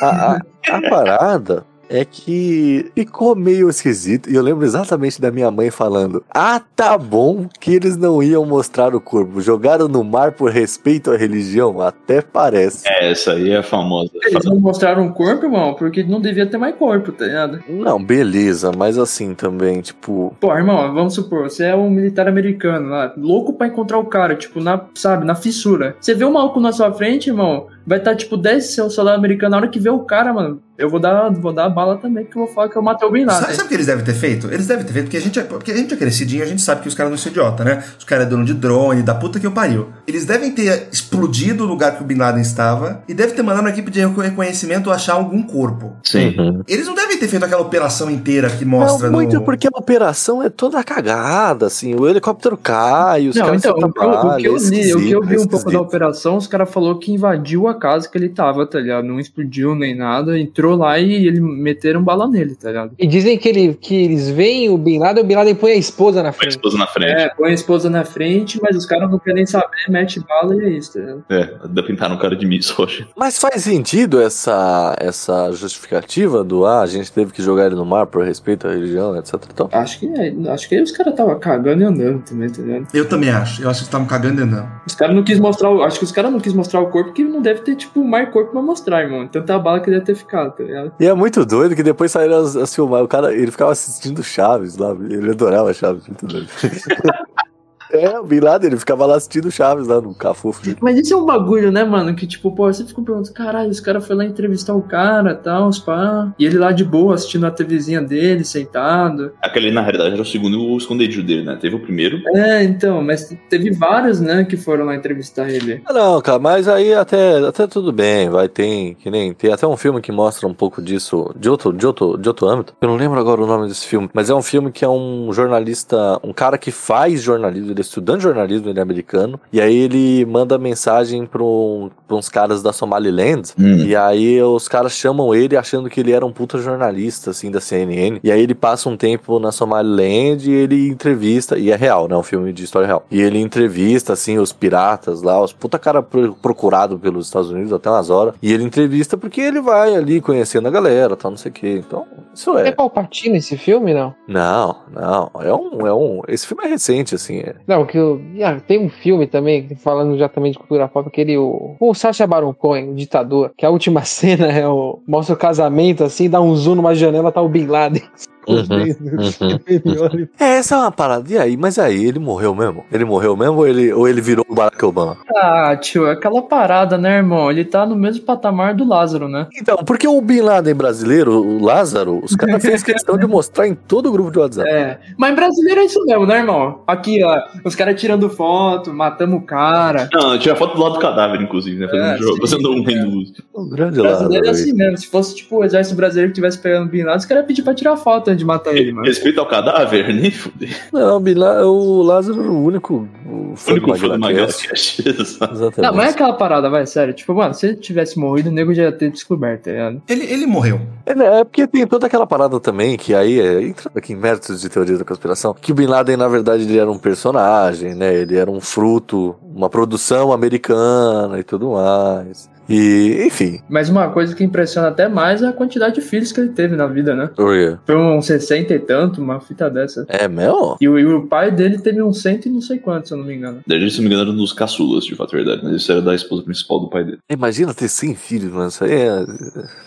A, a, a parada é que ficou meio esquisito. E eu lembro exatamente da minha mãe falando: Ah, tá bom que eles não iam mostrar o corpo. Jogaram no mar por respeito à religião. Até parece. É, essa aí é a famosa. Eles não mostraram o corpo, irmão, porque não devia ter mais corpo, tá ligado? Não, beleza, mas assim também, tipo. Pô, irmão, vamos supor, você é um militar americano lá, louco pra encontrar o cara, tipo, na, sabe, na fissura. Você vê um maluco na sua frente, irmão, vai estar, tipo, 10 seu soldado americano, na hora que vê o cara, mano, eu vou dar, vou dar a bala também, porque eu vou falar que eu matei o Bin Sabe, Laden. sabe o que eles devem ter feito? Eles devem ter feito porque a gente é, porque a gente é crescidinho, a gente sabe que os caras não são idiota, né? Os caras é dono de drone, da puta que eu pariu. Eles devem ter explodido o lugar que o Bin Laden estava e devem ter mandado uma equipe de reconhecimento achar algum corpo. Sim. Uhum. Eles não devem ter feito aquela operação inteira que mostra não, muito no... porque a operação é toda cagada, assim. O helicóptero cai, os Não, caras então, o que, eu, o que eu é o que eu vi um pouco é da operação, os caras falaram que invadiu a casa que ele tava, tá ligado? Não explodiu nem nada, entrou lá e ele meteram bala nele, tá ligado? E dizem que, ele, que eles veem o Bin Laden, o Bin Laden põe a esposa na Põe a frente. esposa na frente. É, põe a esposa na frente, mas os caras não querem saber, mete bala e é isso, tá ligado? É, dá pintar um cara de miss hoje. Mas faz sentido essa, essa justificativa do ah, a gente teve que jogar ele no mar por respeito à religião, etc. e tal? Acho que, é, acho que aí os caras tava cagando e andando também, tá ligado? Eu também acho. Eu acho que eles estavam cagando e andando. Os caras não quis mostrar o. Acho que os caras não quis mostrar o corpo porque não deve ter, tipo, mais corpo pra mostrar, irmão. Tanta bala que deve ter ficado, tá ligado? E é muito doido que depois saíram as, as filmagens. O cara, ele ficava assistindo Chaves lá. Ele adorava Chaves, muito doido. é, o Bin Laden, ele ficava lá assistindo Chaves lá no Cafufo. dele. Mas isso é um bagulho, né, mano? Que tipo, pô, você fica perguntando, caralho, esse cara foi lá entrevistar o cara e tal, os pá. E ele lá de boa, assistindo a TVzinha dele, sentado. Aquele, na realidade, era o segundo esconderijo dele, né? Teve o primeiro. É, então, mas teve vários, né, que foram lá entrevistar ele. Ah, Não, cara, mas aí até, até tudo bem, vai, tem, que nem, tem até um filme que mostra um pouco disso, de outro, de outro, de outro âmbito. Eu não lembro agora o nome desse filme, mas é um filme que é um jornalista, um cara que faz jornalismo, ele é estudante de jornalismo, ele é americano, e aí ele manda mensagem pra, um, uns caras da Somaliland, Hum. e aí os caras chamam ele achando que ele era um puta jornalista, assim, da CNN. E aí ele passa um tempo na Somaliland e ele entrevista, e é real, né? Um filme de história real. E ele entrevista, assim, os piratas lá, os puta cara pro- procurado pelos Estados Unidos até umas horas. E ele entrevista porque ele vai ali conhecendo a galera, tal, não sei o quê. Então, isso É é. Palpatine esse filme, não? Não, não. É um, é um. Esse filme é recente, assim. É. Não, que eu, ah, tem um filme também, falando já também de cultura pop, aquele o, o Sacha Baron Cohen, o ditador, que a última cena é o mostra o casamento assim, dá um zoom numa janela, tá o Bin Laden. Uhum, É, essa é uma parada. E aí? Mas aí, ele morreu mesmo? Ele morreu mesmo ou ele, ou ele virou o Barack Obama? Ah, tio, é aquela parada, né, irmão? Ele tá no mesmo patamar do Lázaro, né? Então, porque o Bin Laden brasileiro, o Lázaro, os caras fez questão de mostrar em todo o grupo de WhatsApp. É. Mas brasileiro é isso mesmo, né, irmão? Aqui, ó, os caras tirando foto, matamos o cara. Não, tinha foto do lado do cadáver, inclusive, né? Fazendo, É, um jogo, sim. fazendo um renduz. O grande Lázaro. Brasileiro é aí. assim mesmo. Se fosse, tipo, o exército brasileiro que tivesse pegando o Bin Laden, os caras iam pedir pra tirar foto antes de matar ele, mano. Respeito ao cadáver, nem fuder. Não, o, Bin La- o Lázaro era o único o único fã do Maguila Magalhães Cast. Exato. Exatamente. Não, mas é aquela parada, vai, sério. Tipo, mano, se ele tivesse morrido, o nego já ia ter descoberto, tá ligado? Ele, ele morreu. É, né, é porque tem toda aquela parada também, que aí é, entrando aqui em méritos de teoria da conspiração, que o Bin Laden, na verdade, ele era um personagem, né? Ele era um fruto, uma produção americana e tudo mais. E, enfim. Mas uma coisa que impressiona até mais é a quantidade de filhos que ele teve na vida, né? Oi. Foi uns 60 e tanto, uma fita dessa. É mesmo? E o, e o pai dele teve uns cento e não sei quantos, se eu não me engano. Ele, se não me engano, era um dos caçulas, de fato, é verdade. Mas isso era da esposa principal do pai dele. Imagina ter 100 filhos, mano. Isso aí é.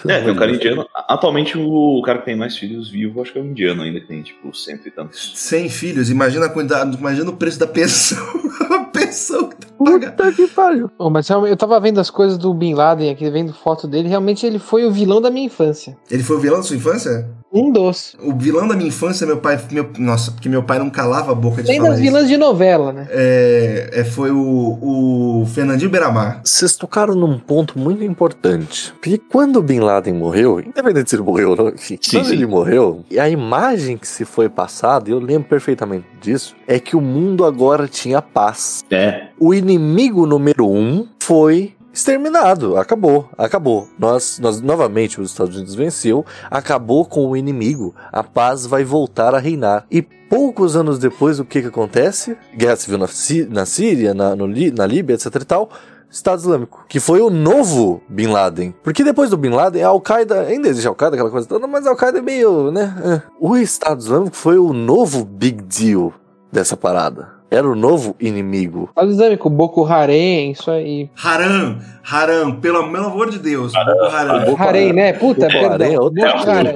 É, tem um cara indiano. Atualmente, o cara que tem mais filhos vivo, acho que é um indiano ainda, que tem, tipo, cento e tantos. 100 filhos, imagina a quantidade, imagina o preço da pensão. pensão que paga. Puta que pariu. Oh, mas realmente, eu tava vendo as coisas do Bin Laden aqui, vendo foto dele. Realmente ele foi o vilão da minha infância. Ele foi o vilão da sua infância? Um dos. O vilão da minha infância, meu pai. Meu, nossa, porque meu pai não calava a boca de Nem falar das vilãs de novela, né? É, é, foi o, o Fernandinho Beiramar. Vocês tocaram num ponto muito importante. Porque quando o Bin Laden morreu, independente se ele morreu ou não, enfim, Sim, quando sim. ele morreu, e a imagem que se foi passada, eu lembro perfeitamente disso, é que o mundo agora tinha paz. É, O inimigo número um foi exterminado. Acabou, acabou. Nós, nós novamente, os Estados Unidos venceu, acabou com o inimigo. A paz vai voltar a reinar. E poucos anos depois, o que que acontece? Guerra civil na, na Síria, na, no na Líbia, etc e tal. Estado Islâmico, que foi o novo Bin Laden. Porque depois do Bin Laden, a Al-Qaeda, ainda existe Al-Qaeda, aquela coisa toda, mas a Al-Qaeda é meio, né? é. O Estado Islâmico foi o novo big deal dessa parada. Era o novo inimigo. Fala Islâmico, Boko Harem, isso aí. Haram, Haram, pelo, pelo amor de Deus. Haram. Boko Harem, né? Puta, Boko perdão. Harem é outra Boko Harem.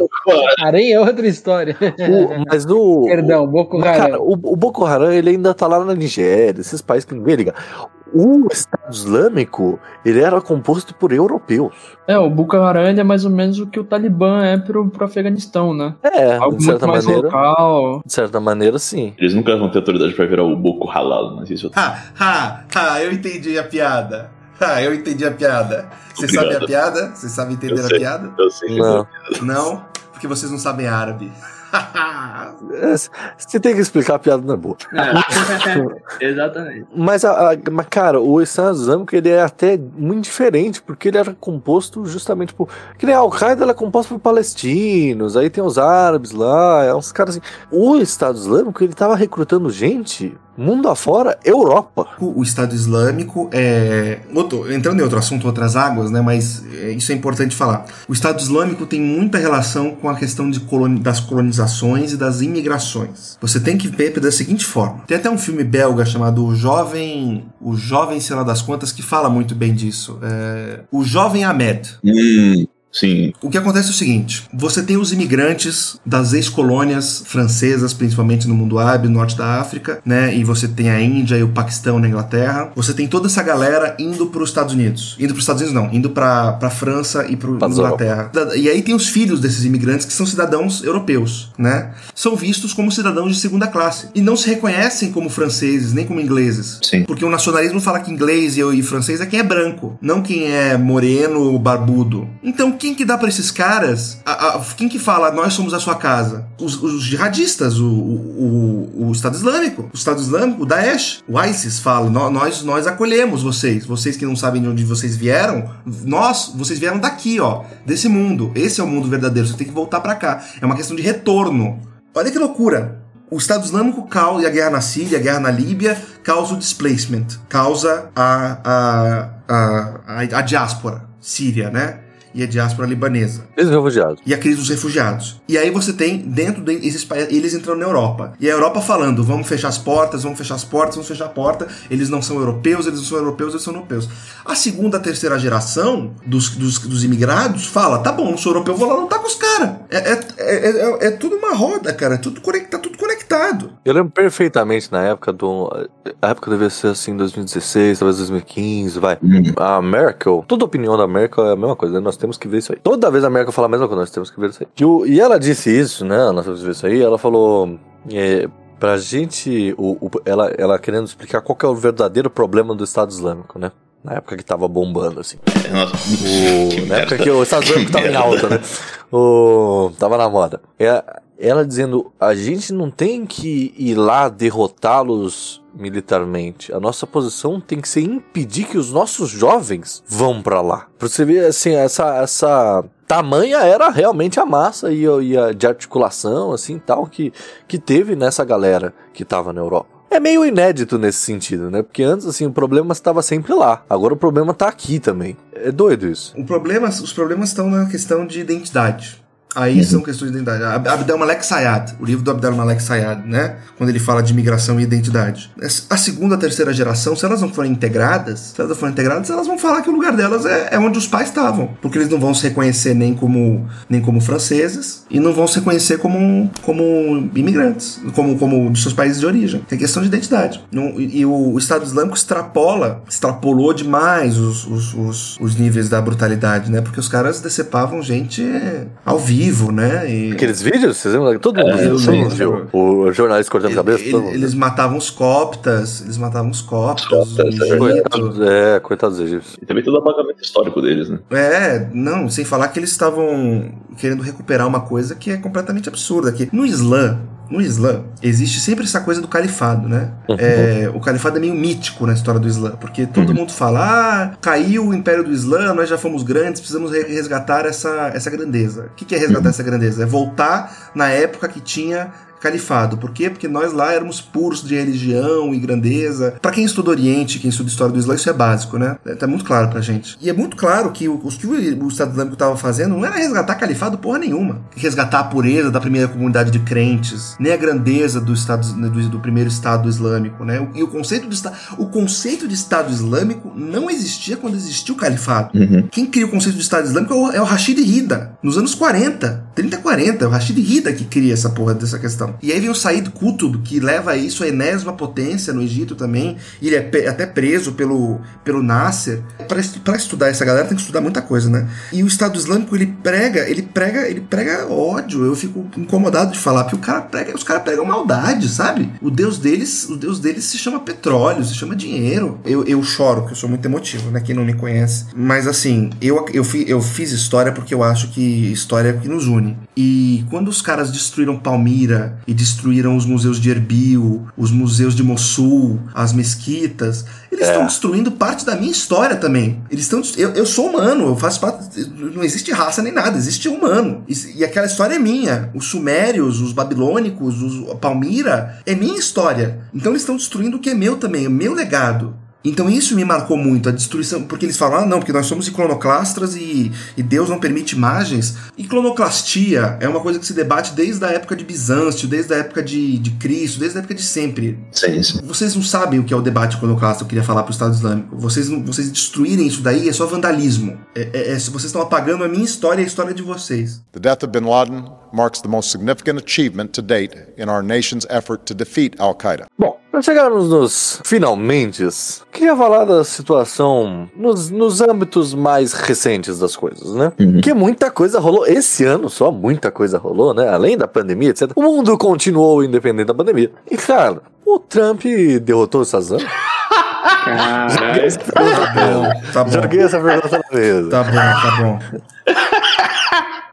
Harem é outra história. O- mas no. Perdão, Boko Mas, Haram. Cara, o, o Boko Haram ele ainda tá lá na Nigéria, esses países que ninguém liga. O Estado Islâmico ele era composto por europeus. É, o Boko Haram é mais ou menos o que o Talibã é pro, pro Afeganistão, né? É, Algo de certa muito mais maneira. local. De certa maneira, sim. eles nunca vão ter autoridade pra virar o Boko Halal, mas isso eu Ha, ha, ha, eu entendi a piada. Ha, eu entendi a piada. Você sabe a piada? Você sabe entender Eu a piada? Eu sei. Não. Não, porque vocês não sabem árabe. Você tem que explicar a piada não é boa. É. Exatamente. Mas, a, a- mas, cara, o Estado Islâmico ele é até muito diferente, porque ele era composto justamente por. Que nem a Al-Qaeda ela é composta por palestinos, aí tem os árabes lá, é uns caras assim. O Estado Islâmico ele tava recrutando gente, mundo afora, Europa. O o Estado Islâmico é. outro- entrando em outro assunto, outras águas, né? Mas é, isso é importante falar. O Estado Islâmico tem muita relação com a questão de coloni- das colonizações e das imigrações. Você tem que ver da seguinte forma: tem até um filme belga chamado O Jovem. O Jovem, sei lá das quantas, que fala muito bem disso. É, o Jovem Ahmed. Hum, sim. O que acontece é o seguinte: você tem os imigrantes das ex-colônias francesas, principalmente no mundo árabe, no norte da África, né? E você tem a Índia e o Paquistão na Inglaterra. Você tem toda essa galera indo para os Estados Unidos. Indo para os Estados Unidos, não, indo para a França e para Pra Inglaterra. E aí tem os filhos desses imigrantes que são cidadãos europeus, né? São vistos como cidadãos de segunda classe. E não se reconhecem como franceses, nem como ingleses. Sim. Porque o nacionalismo fala que inglês e, e francês é quem é branco, não quem é moreno ou barbudo. Então quem que dá pra esses caras? a- a- quem que fala nós somos a sua casa? Os, os jihadistas, o, o, o- Estado Islâmico, o Estado Islâmico, o Daesh, o ISIS fala "Nó- nós nós acolhemos vocês, vocês que não sabem de onde vocês vieram, nós vocês vieram daqui, ó, desse mundo. Esse é o mundo verdadeiro. Você tem que voltar pra cá. É uma questão de retorno. Olha que loucura. O Estado Islâmico causa, a guerra na Síria, a guerra na Líbia, causa o displacement, causa a, a, a, a, a diáspora síria, né? E a diáspora libanesa. Eles refugiados. E a crise dos refugiados. E aí você tem, dentro desses países, eles entrando na Europa. E a Europa falando, vamos fechar as portas, vamos fechar as portas, vamos fechar a porta. Eles não são europeus, eles não são europeus, eles são europeus. A segunda, a terceira geração dos, dos, dos imigrados fala, tá bom, não sou europeu, vou lá lutar com os caras. É, é, é, é, é tudo uma roda, cara. É tudo conecta, tá tudo conectado. Eu lembro perfeitamente na época do. A época devia ser assim, 2016, talvez 2015, vai. Hum. A Merkel, toda opinião da Merkel é a mesma coisa, né? Nós temos que ver isso aí. Toda vez a Merkel fala a mesma coisa, nós temos que ver isso aí. E, o- e ela disse isso, né? Nós temos que ver isso aí. Ela falou. É, pra gente. O, o- ela, ela querendo explicar qual que é o verdadeiro problema do Estado Islâmico, né? Na época que tava bombando, assim. Nossa, O, na época que o Estado Islâmico tava em alta, né? O, tava na moda. É, ela dizendo, a gente não tem que ir lá derrotá-los militarmente. A nossa posição tem que ser impedir que os nossos jovens vão pra lá. Pra você ver, assim, essa, essa tamanha era realmente a massa e, e a de articulação, assim, tal, que, que teve nessa galera que tava na Europa. é meio inédito nesse sentido, né? Porque antes, assim, o problema estava sempre lá. Agora o problema tá aqui também. É doido isso. O problema, os problemas estão na questão de identidade. Aí são questões de identidade. Ab- Abdel Malek Sayad, o livro do Abdel Malek Sayad, né? Quando ele fala de migração e identidade. A segunda, a terceira geração, se elas não forem integradas, se elas não forem integradas, elas vão falar que o lugar delas é, é onde os pais estavam. Porque eles não vão se reconhecer nem como, nem como franceses e não vão se reconhecer como, como imigrantes, como, como dos seus países de origem. Tem questão de identidade. Não- e, e o, o Estado Islâmico extrapola, extrapolou demais os, os, os, os níveis da brutalidade, né? Porque os caras decepavam gente ao vivo, né? E Aqueles vídeos, vocês lembram? Todo mundo É, viu, todo mundo viu. O jornalista cortando ele- cabeça, ele- eles matavam os coptas, eles matavam os coptas, Coptas, é. Coitados, é, coitados dos egípcios. E também todo o apagamento histórico deles, né? É, não, sem falar que eles estavam querendo recuperar uma coisa que é completamente absurda. Que no Islã, no Islã, existe sempre essa coisa do califado, né? É, o califado é meio mítico na história do Islã, porque todo mundo fala: ah, caiu o império do Islã, nós já fomos grandes, precisamos re- resgatar essa, essa grandeza. O que que é resgatar essa grandeza? É voltar na época que tinha califado. Por quê? Porque nós lá éramos puros de religião e grandeza. Pra quem estuda Oriente, quem estuda história do Islã, isso é básico, né? É, Tá muito claro pra gente. E é muito claro que o, que o, Estado Islâmico estava fazendo não era resgatar califado porra nenhuma. Resgatar a pureza da primeira comunidade de crentes, nem a grandeza do Estado do, do primeiro Estado Islâmico, né? E o conceito de Estado, o conceito de Estado Islâmico não existia quando existiu o califado. Quem cria o conceito de Estado Islâmico é o, é o Rashid Rida, nos anos 40, 30, 40. É o Rashid Rida que cria essa porra dessa questão. E aí vem o Said Qutb, que leva isso à enésima potência no Egito também. E ele é até preso pelo, pelo Nasser. Pra est- Pra estudar essa galera tem que estudar muita coisa, né? E o Estado Islâmico, ele prega, ele prega, ele prega ódio. Eu fico incomodado de falar, porque o cara prega, os caras pregam maldade, sabe? O Deus deles, o Deus deles se chama petróleo, se chama dinheiro. Eu, eu choro, porque eu sou muito emotivo, né? Quem não me conhece. Mas assim, eu, eu, fi- eu fiz história porque eu acho que história é o que nos une. E quando os caras destruíram Palmira e destruíram os museus de Erbil, os museus de Mossul, as mesquitas, eles estão destruindo parte da minha história também. Eles estão. Eu, eu sou humano, eu faço parte. Não existe raça nem nada, existe humano. E, e aquela história é minha. Os sumérios, os babilônicos, os, a Palmira, é minha história. Então eles estão destruindo o que é meu também, é meu legado. Então isso me marcou muito, a destruição, porque eles falam, ah, não, porque nós somos iconoclastas e, e Deus não permite imagens. Iconoclastia é uma coisa que se debate desde a época de Bizâncio, desde a época de, de Cristo, desde a época de sempre. Sim, sim. Vocês não sabem o que é o debate iconoclasta, eu queria falar pro Estado Islâmico. Vocês, vocês destruírem isso daí é só vandalismo. É, é- é- vocês estão apagando a minha história e a história de vocês. The death of bin Laden marks the most significant achievement to date in our nation's effort to defeat Al Qaeda. Bom, para chegarmos nos finalmente, queria falar da situação nos, nos âmbitos mais recentes das coisas, né? Que muita coisa rolou esse ano, só muita coisa rolou, né? Além da pandemia, etc. O mundo continuou independente da pandemia. E, cara, o Trump derrotou o Shazam? Caralho. Tá bom. Joguei essa pergunta na mesa. Tá bom, tá bom.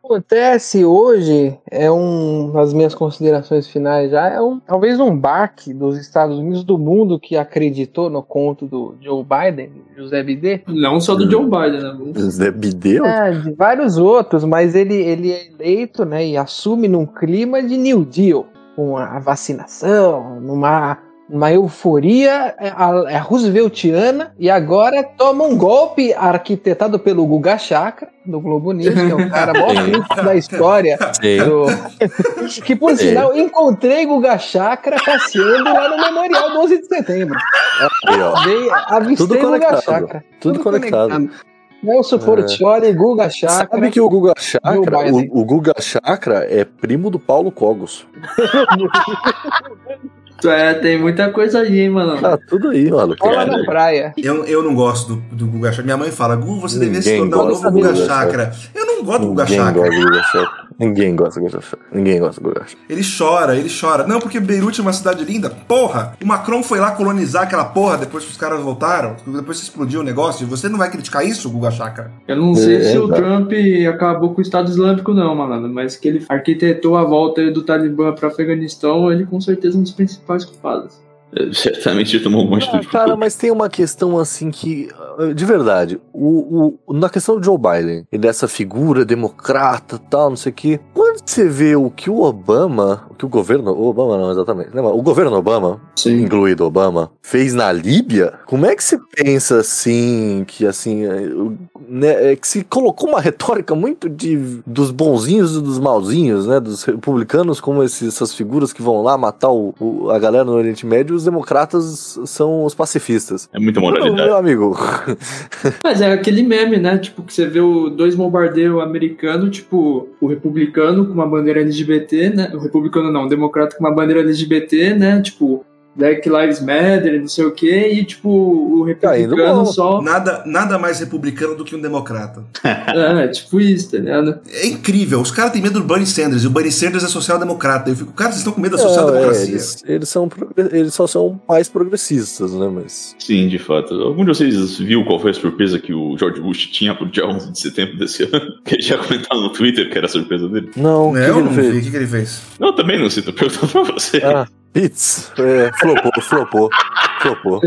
Acontece hoje é um nas minhas considerações finais já é um talvez um baque dos Estados Unidos do mundo que acreditou no conto do Joe Biden, José Bidê, Não só do Joe Biden, né? Zé Bideu? é, de vários outros, mas ele ele é eleito, né, e assume num clima de New Deal, com a vacinação, numa uma euforia é, a, é Rooseveltiana e agora toma um golpe arquitetado pelo Guga Chakra do Globo News, que é um cara rico da história do- que por sinal encontrei Guga Chakra passeando lá no Memorial 12 de setembro. Dei, avistei Tudo Guga conectado. Chakra. Tudo conectado. Nelson Portioli, Guga Chakra. Sabe que o Guga Chakra, o, o Guga Chakra é primo do Paulo Cogos. É, tem muita coisa aí, hein, mano. Tá tudo aí, mano. Bola na praia. Eu, eu não gosto do, do Guga Chakra. Minha mãe fala, Gu, você devia se tornar o novo do Guga Chakra. Eu não gosto do Guga Chakra. Ninguém gosta do. Ninguém gosta. Ele chora, ele chora. Não, porque Beirute é uma cidade linda. Porra! O Macron foi lá colonizar aquela porra depois que os caras voltaram. Depois que explodiu o negócio. E você não vai criticar isso, Guga Chakra? Eu não sei É, se o exato. Trump acabou com o Estado Islâmico, não, mano. Mas que ele arquitetou a volta do Talibã para Afeganistão, ele com certeza é um dos principais culpados. Certamente tomou alguma Ah, atitude. cara, mas tem uma questão assim que, de verdade, o, o- na questão do Joe Biden e dessa figura democrata tal, não sei o quê, quando você vê o que o Obama, o que o governo, o Obama não exatamente, né, mas o governo Obama, Sim. incluído Obama, fez na Líbia, como é que você pensa assim, que assim, é, né, é que se colocou uma retórica muito de dos bonzinhos e dos malzinhos, né, dos republicanos como esses- essas figuras que vão lá matar o- o- a galera no Oriente Médio, democratas são os pacifistas. É muita Não, moralidade. meu amigo, Mas é aquele meme, né? Tipo, que você vê o dois bombardeiros americanos, tipo, o republicano com uma bandeira LGBT, né? O republicano não, o democrata com uma bandeira LGBT, né? Tipo, Black Lives Matter, não sei o quê, e tipo, o Caindo republicano só. Nada, nada mais republicano do que um democrata. É, tipo isso, tá ligado? É incrível. Os caras têm medo do Bernie Sanders e o Bernie Sanders é social-democrata. Eu fico, cara, vocês estão com medo da Não, é, social-democracia. eles, eles são eles só são mais progressistas, né, mas Sim, de fato. Algum de vocês viu qual foi a surpresa que o George Bush tinha pro dia 11 de setembro desse ano? Que ele já comentaram no Twitter que era a surpresa dele. não, o que que eu ele não fez? vi. O que, que ele fez? Não, também não sei, tô perguntando pra você. Ah, Pitts, é, flopou, flopou, flopou.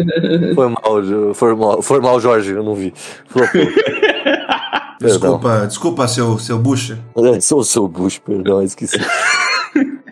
Foi mal, foi mal, foi mal, Jorge, eu não vi. Flopou. Perdão. Desculpa, desculpa, seu, seu Bush. É, sou o seu Bush, perdão, esqueci.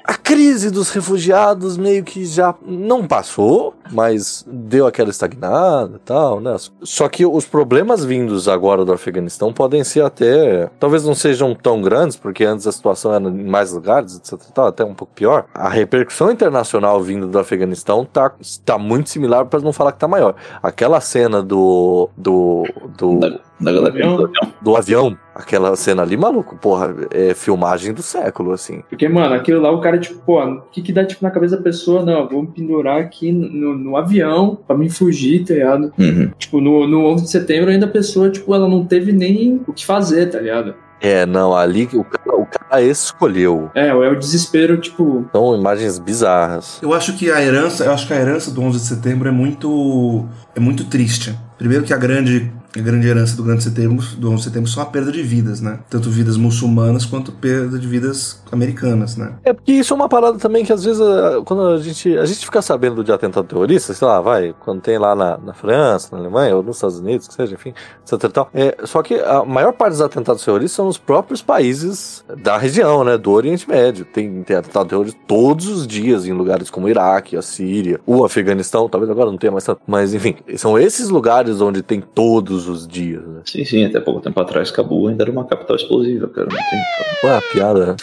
A crise dos refugiados meio que já não passou, mas deu aquela estagnada e tal, né? Só que os problemas vindos agora do Afeganistão podem ser até. Talvez não sejam tão grandes, porque antes a situação era em mais lugares, etc. e tal, até um pouco pior. A repercussão internacional vindo do Afeganistão tá, tá muito similar, para não falar que tá maior. Aquela cena do. do. do, Da, da galera Avião. do avião. do avião, aquela cena ali, maluco, porra, é filmagem do século, assim. Porque, mano, aquilo lá o cara, tipo, pô, o que que dá, tipo, na cabeça da pessoa? Não, vou me pendurar aqui no, no avião pra me fugir, tá ligado? Uhum. Tipo, no, no 11 de setembro ainda a pessoa, tipo, ela não teve nem o que fazer, tá ligado? É, não, ali o cara, o cara escolheu. É, é o desespero, tipo, São imagens bizarras. Eu acho que a herança, eu acho que a herança do 11 de setembro é muito é muito triste. Primeiro que a grande a grande herança do grande setembro, do 11 de setembro são a perda de vidas, né? Tanto vidas muçulmanas quanto perda de vidas americanas, né? É porque isso é uma parada também que às vezes a- quando a gente, a gente fica sabendo de atentado terrorista, sei lá, vai, quando tem lá na, na França, na Alemanha ou nos Estados Unidos, que seja, enfim, etc tal. É, só que a maior parte dos atentados terroristas são nos próprios países da região, né, do Oriente Médio. Tem, tem atentado terrorista todos os dias em lugares como o Iraque, a Síria, o Afeganistão, talvez agora não tenha mais tanto, mas enfim, são esses lugares onde tem todos os dias, né? Sim, sim, até pouco tempo atrás, Cabul ainda era uma capital explosiva, cara. Não tem. Foi uma piada, né?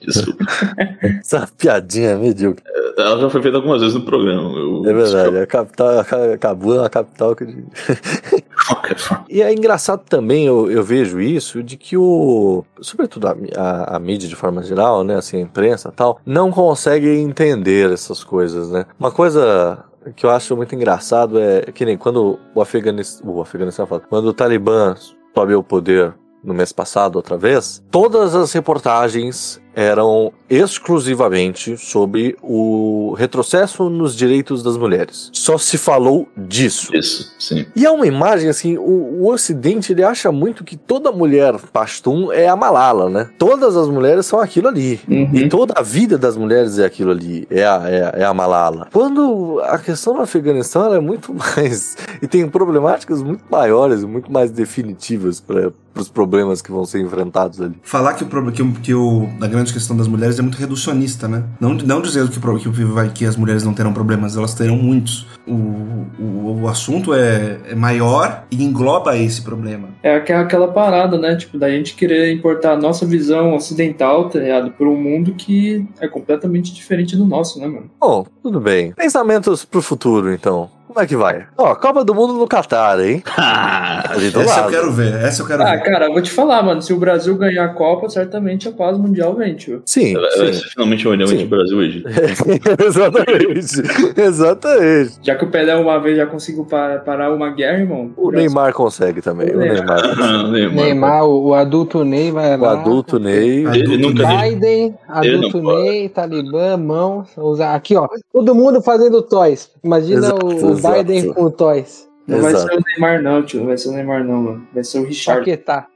Desculpa. Essa piadinha medíocre. Ela já foi feita algumas vezes no programa. Eu, É verdade, a capital, a Cabul é uma capital que. E é engraçado também, eu, eu vejo isso, de que o. Sobretudo a, a, a mídia de forma geral, né? Assim, a imprensa e tal, não consegue entender essas coisas, né? Uma coisa que eu acho muito engraçado é que nem quando o Afeganistão. O Afeganistão fala, quando o Talibã sobe ao poder no mês passado outra vez, todas as reportagens eram exclusivamente sobre o retrocesso nos direitos das mulheres. Só se falou disso. Isso, sim. E é uma imagem assim, o, o Ocidente ele acha muito que toda mulher pastum é a Malala, né? Todas as mulheres são aquilo ali. Uhum. E toda a vida das mulheres é aquilo ali, é a, é, é a Malala. Quando a questão do Afeganistão ela é muito mais. e tem problemáticas muito maiores e muito mais definitivas para os problemas que vão ser enfrentados ali. Falar que o problema que, o- que o, a grande questão das mulheres é muito reducionista, né? Não, não dizendo que, o que, o- vai- que as mulheres não terão problemas, elas terão muitos. O, o, o assunto é, é maior e engloba esse problema. é aquela, aquela parada, né? Tipo, da gente querer importar a nossa visão ocidental, tá ligado? Pra um mundo que é completamente diferente do nosso, né, mano? Bom, tudo bem. Pensamentos pro futuro, então. Como é que vai? Ó, Copa do Mundo no Catar, hein? Ali do Essa eu lado. quero ver, essa eu quero Ah, ver. cara, eu vou te falar, mano. Se o Brasil ganhar a Copa, certamente a paz mundial vem, tio. Sim, Vai vai sim. ser finalmente uma união Sim. entre Brasil e Egito. Exatamente. Exatamente. Já que o Pelé uma vez já conseguiu pa- parar uma guerra, irmão. O Brasil- Neymar consegue também. O Neymar. Neymar. Neymar, o, o adulto Ney vai O lá. adulto Ney. Adulto Ele nunca. Biden, Ele adulto não. Ney, Talibã, mãos, usar aqui, ó. Todo mundo fazendo toys. Imagina Exato, o, o exato. Biden com toys. Não vai Exato. ser o Neymar, não, tio. Não vai ser o Neymar, não, mano. Vai ser o Richard. Paquetá.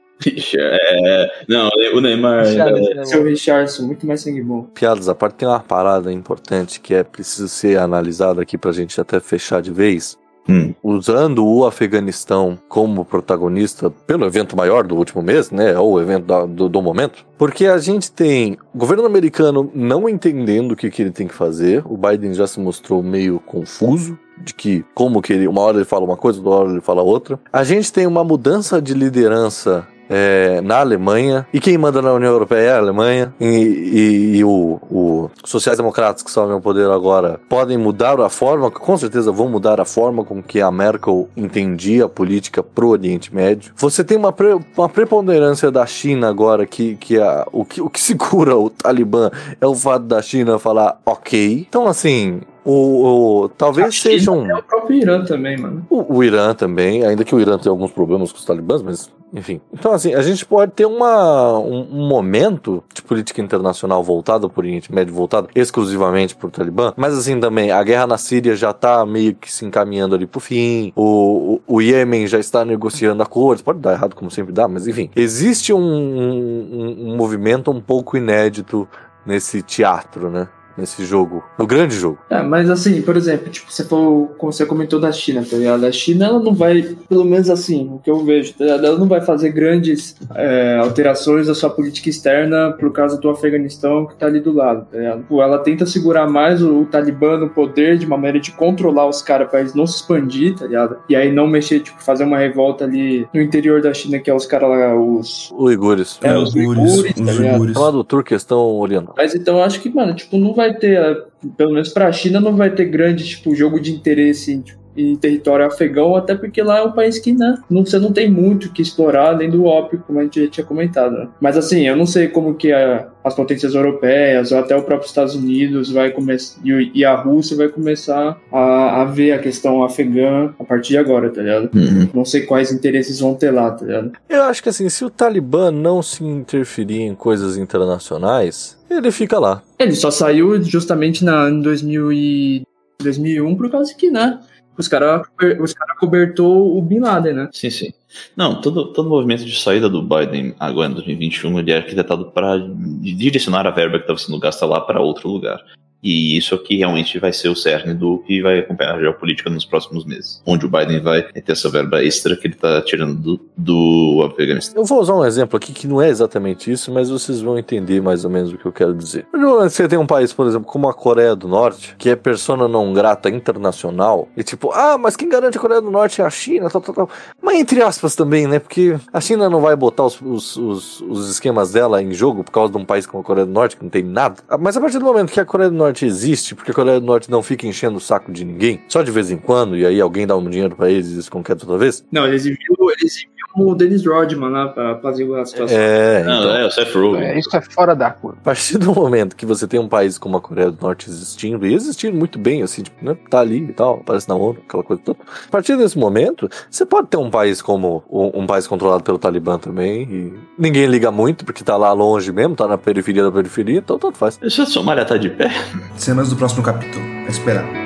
É, não, o Neymar. Richard, é, Vai ser o Richardson, muito mais sangue bom. Piadas à parte, tem uma parada importante que é preciso ser analisada aqui pra gente até fechar de vez. Hum. usando o Afeganistão como protagonista pelo evento maior do último mês, né? Ou o evento da- do, do momento. Porque a gente tem o governo americano não entendendo o que, que ele tem que fazer. O Biden já se mostrou meio confuso. De que, como que ele. Uma hora ele fala uma coisa, outra hora ele fala outra. A gente tem uma mudança de liderança é, na Alemanha, e quem manda na União Europeia é a Alemanha, e, e- e o, o sociais-democratas que estão no poder agora podem mudar a forma, com certeza vão mudar a forma com que a Merkel entendia a política pro Oriente Médio. Você tem uma, pre- uma preponderância da China agora, que, que a, o, que o que segura o Talibã é o fato da China falar ok. Então, assim, o, o- talvez A China seja um. É o próprio Irã também, mano. O, o Irã também, ainda que o Irã tenha alguns problemas com os talibãs, mas enfim. Então, assim, a gente pode ter uma, um, um momento de política internacional voltado por Oriente Médio, voltado exclusivamente pro Talibã, mas assim também, a guerra na Síria já tá meio que se encaminhando ali pro fim, o, o, o Iêmen já está negociando acordos, pode dar errado como sempre dá, mas enfim. Existe um, um, um movimento um pouco inédito nesse teatro, né? Nesse jogo, no grande jogo. É, mas assim, por exemplo, tipo, você falou, como você comentou da China, tá ligado? A China, ela não vai, pelo menos assim, o que eu vejo, tá ligado? Ela não vai fazer grandes é, alterações da sua política externa por causa do Afeganistão que tá ali do lado, tá ligado? Tipo, ela tenta segurar mais o, o Talibã no poder de uma maneira de controlar os caras pra eles não se expandir, tá ligado? E aí não mexer, tipo, fazer uma revolta ali no interior da China, que é os caras lá, os... Uigures. É, os uigures, os tá ligado? uigures. Chamado Turquestão Oriental. Mas então eu acho que, mano, tipo, não vai ter, eh, pelo menos pra China, não vai ter grande, tipo, jogo de interesse tipo, em território afegão, até porque lá é um país que, né, não, você não tem muito o que explorar além do ópio, como a gente já tinha comentado, né? Mas assim, eu não sei como que a- as potências europeias, ou até o próprio Estados Unidos vai começar, e, e a Rússia vai começar a, a ver a questão afegã a partir de agora, tá ligado? Uhum. Não sei quais interesses vão ter lá, tá ligado? Eu acho que assim, se o Talibã não se interferir em coisas internacionais, ele fica lá. Ele só saiu justamente na, em 2000 e 2001 por causa que, né? Os caras os cara cobertou o Bin Laden, né? Sim, sim. Não, todo, todo movimento de saída do Biden agora em 2021 ele é arquitetado para direcionar a verba que estava sendo gasta lá para outro lugar. E isso aqui realmente vai ser o cerne do que vai acompanhar a geopolítica nos próximos meses. Onde o Biden vai ter essa verba extra que ele está tirando do, do Afeganistão. Eu vou usar um exemplo aqui que não é exatamente isso, mas vocês vão entender mais ou menos o que eu quero dizer. Você tem um país, por exemplo, como a Coreia do Norte, que é persona não grata internacional, e tipo, ah, mas quem garante a Coreia do Norte é a China, tal, tal, tal. Mas entre aspas também, né? Porque a China não vai botar os, os, os, os esquemas dela em jogo por causa de um país como a Coreia do Norte, que não tem nada. Mas a partir do momento que a Coreia do Norte existe, porque a Coreia do Norte não fica enchendo o saco de ninguém, só de vez em quando, e aí alguém dá um dinheiro pra eles e eles conquistam toda vez. Não, eles enviam, eles enviam o Dennis Rodman lá pra apaziguar a situação. É, Não, então. é o Seth Rogen. É, isso é fora da curva. A partir do momento que você tem um país como a Coreia do Norte existindo, e existindo muito bem, assim, tipo, né, tá ali e tal, aparece na ONU, aquela coisa toda. A partir desse momento, você pode ter um país como um, um país controlado pelo Talibã também, e ninguém liga muito, porque tá lá longe mesmo, tá na periferia da periferia, então tanto faz. Deixa a Somália tá de pé. Cenas do próximo capítulo. A esperar.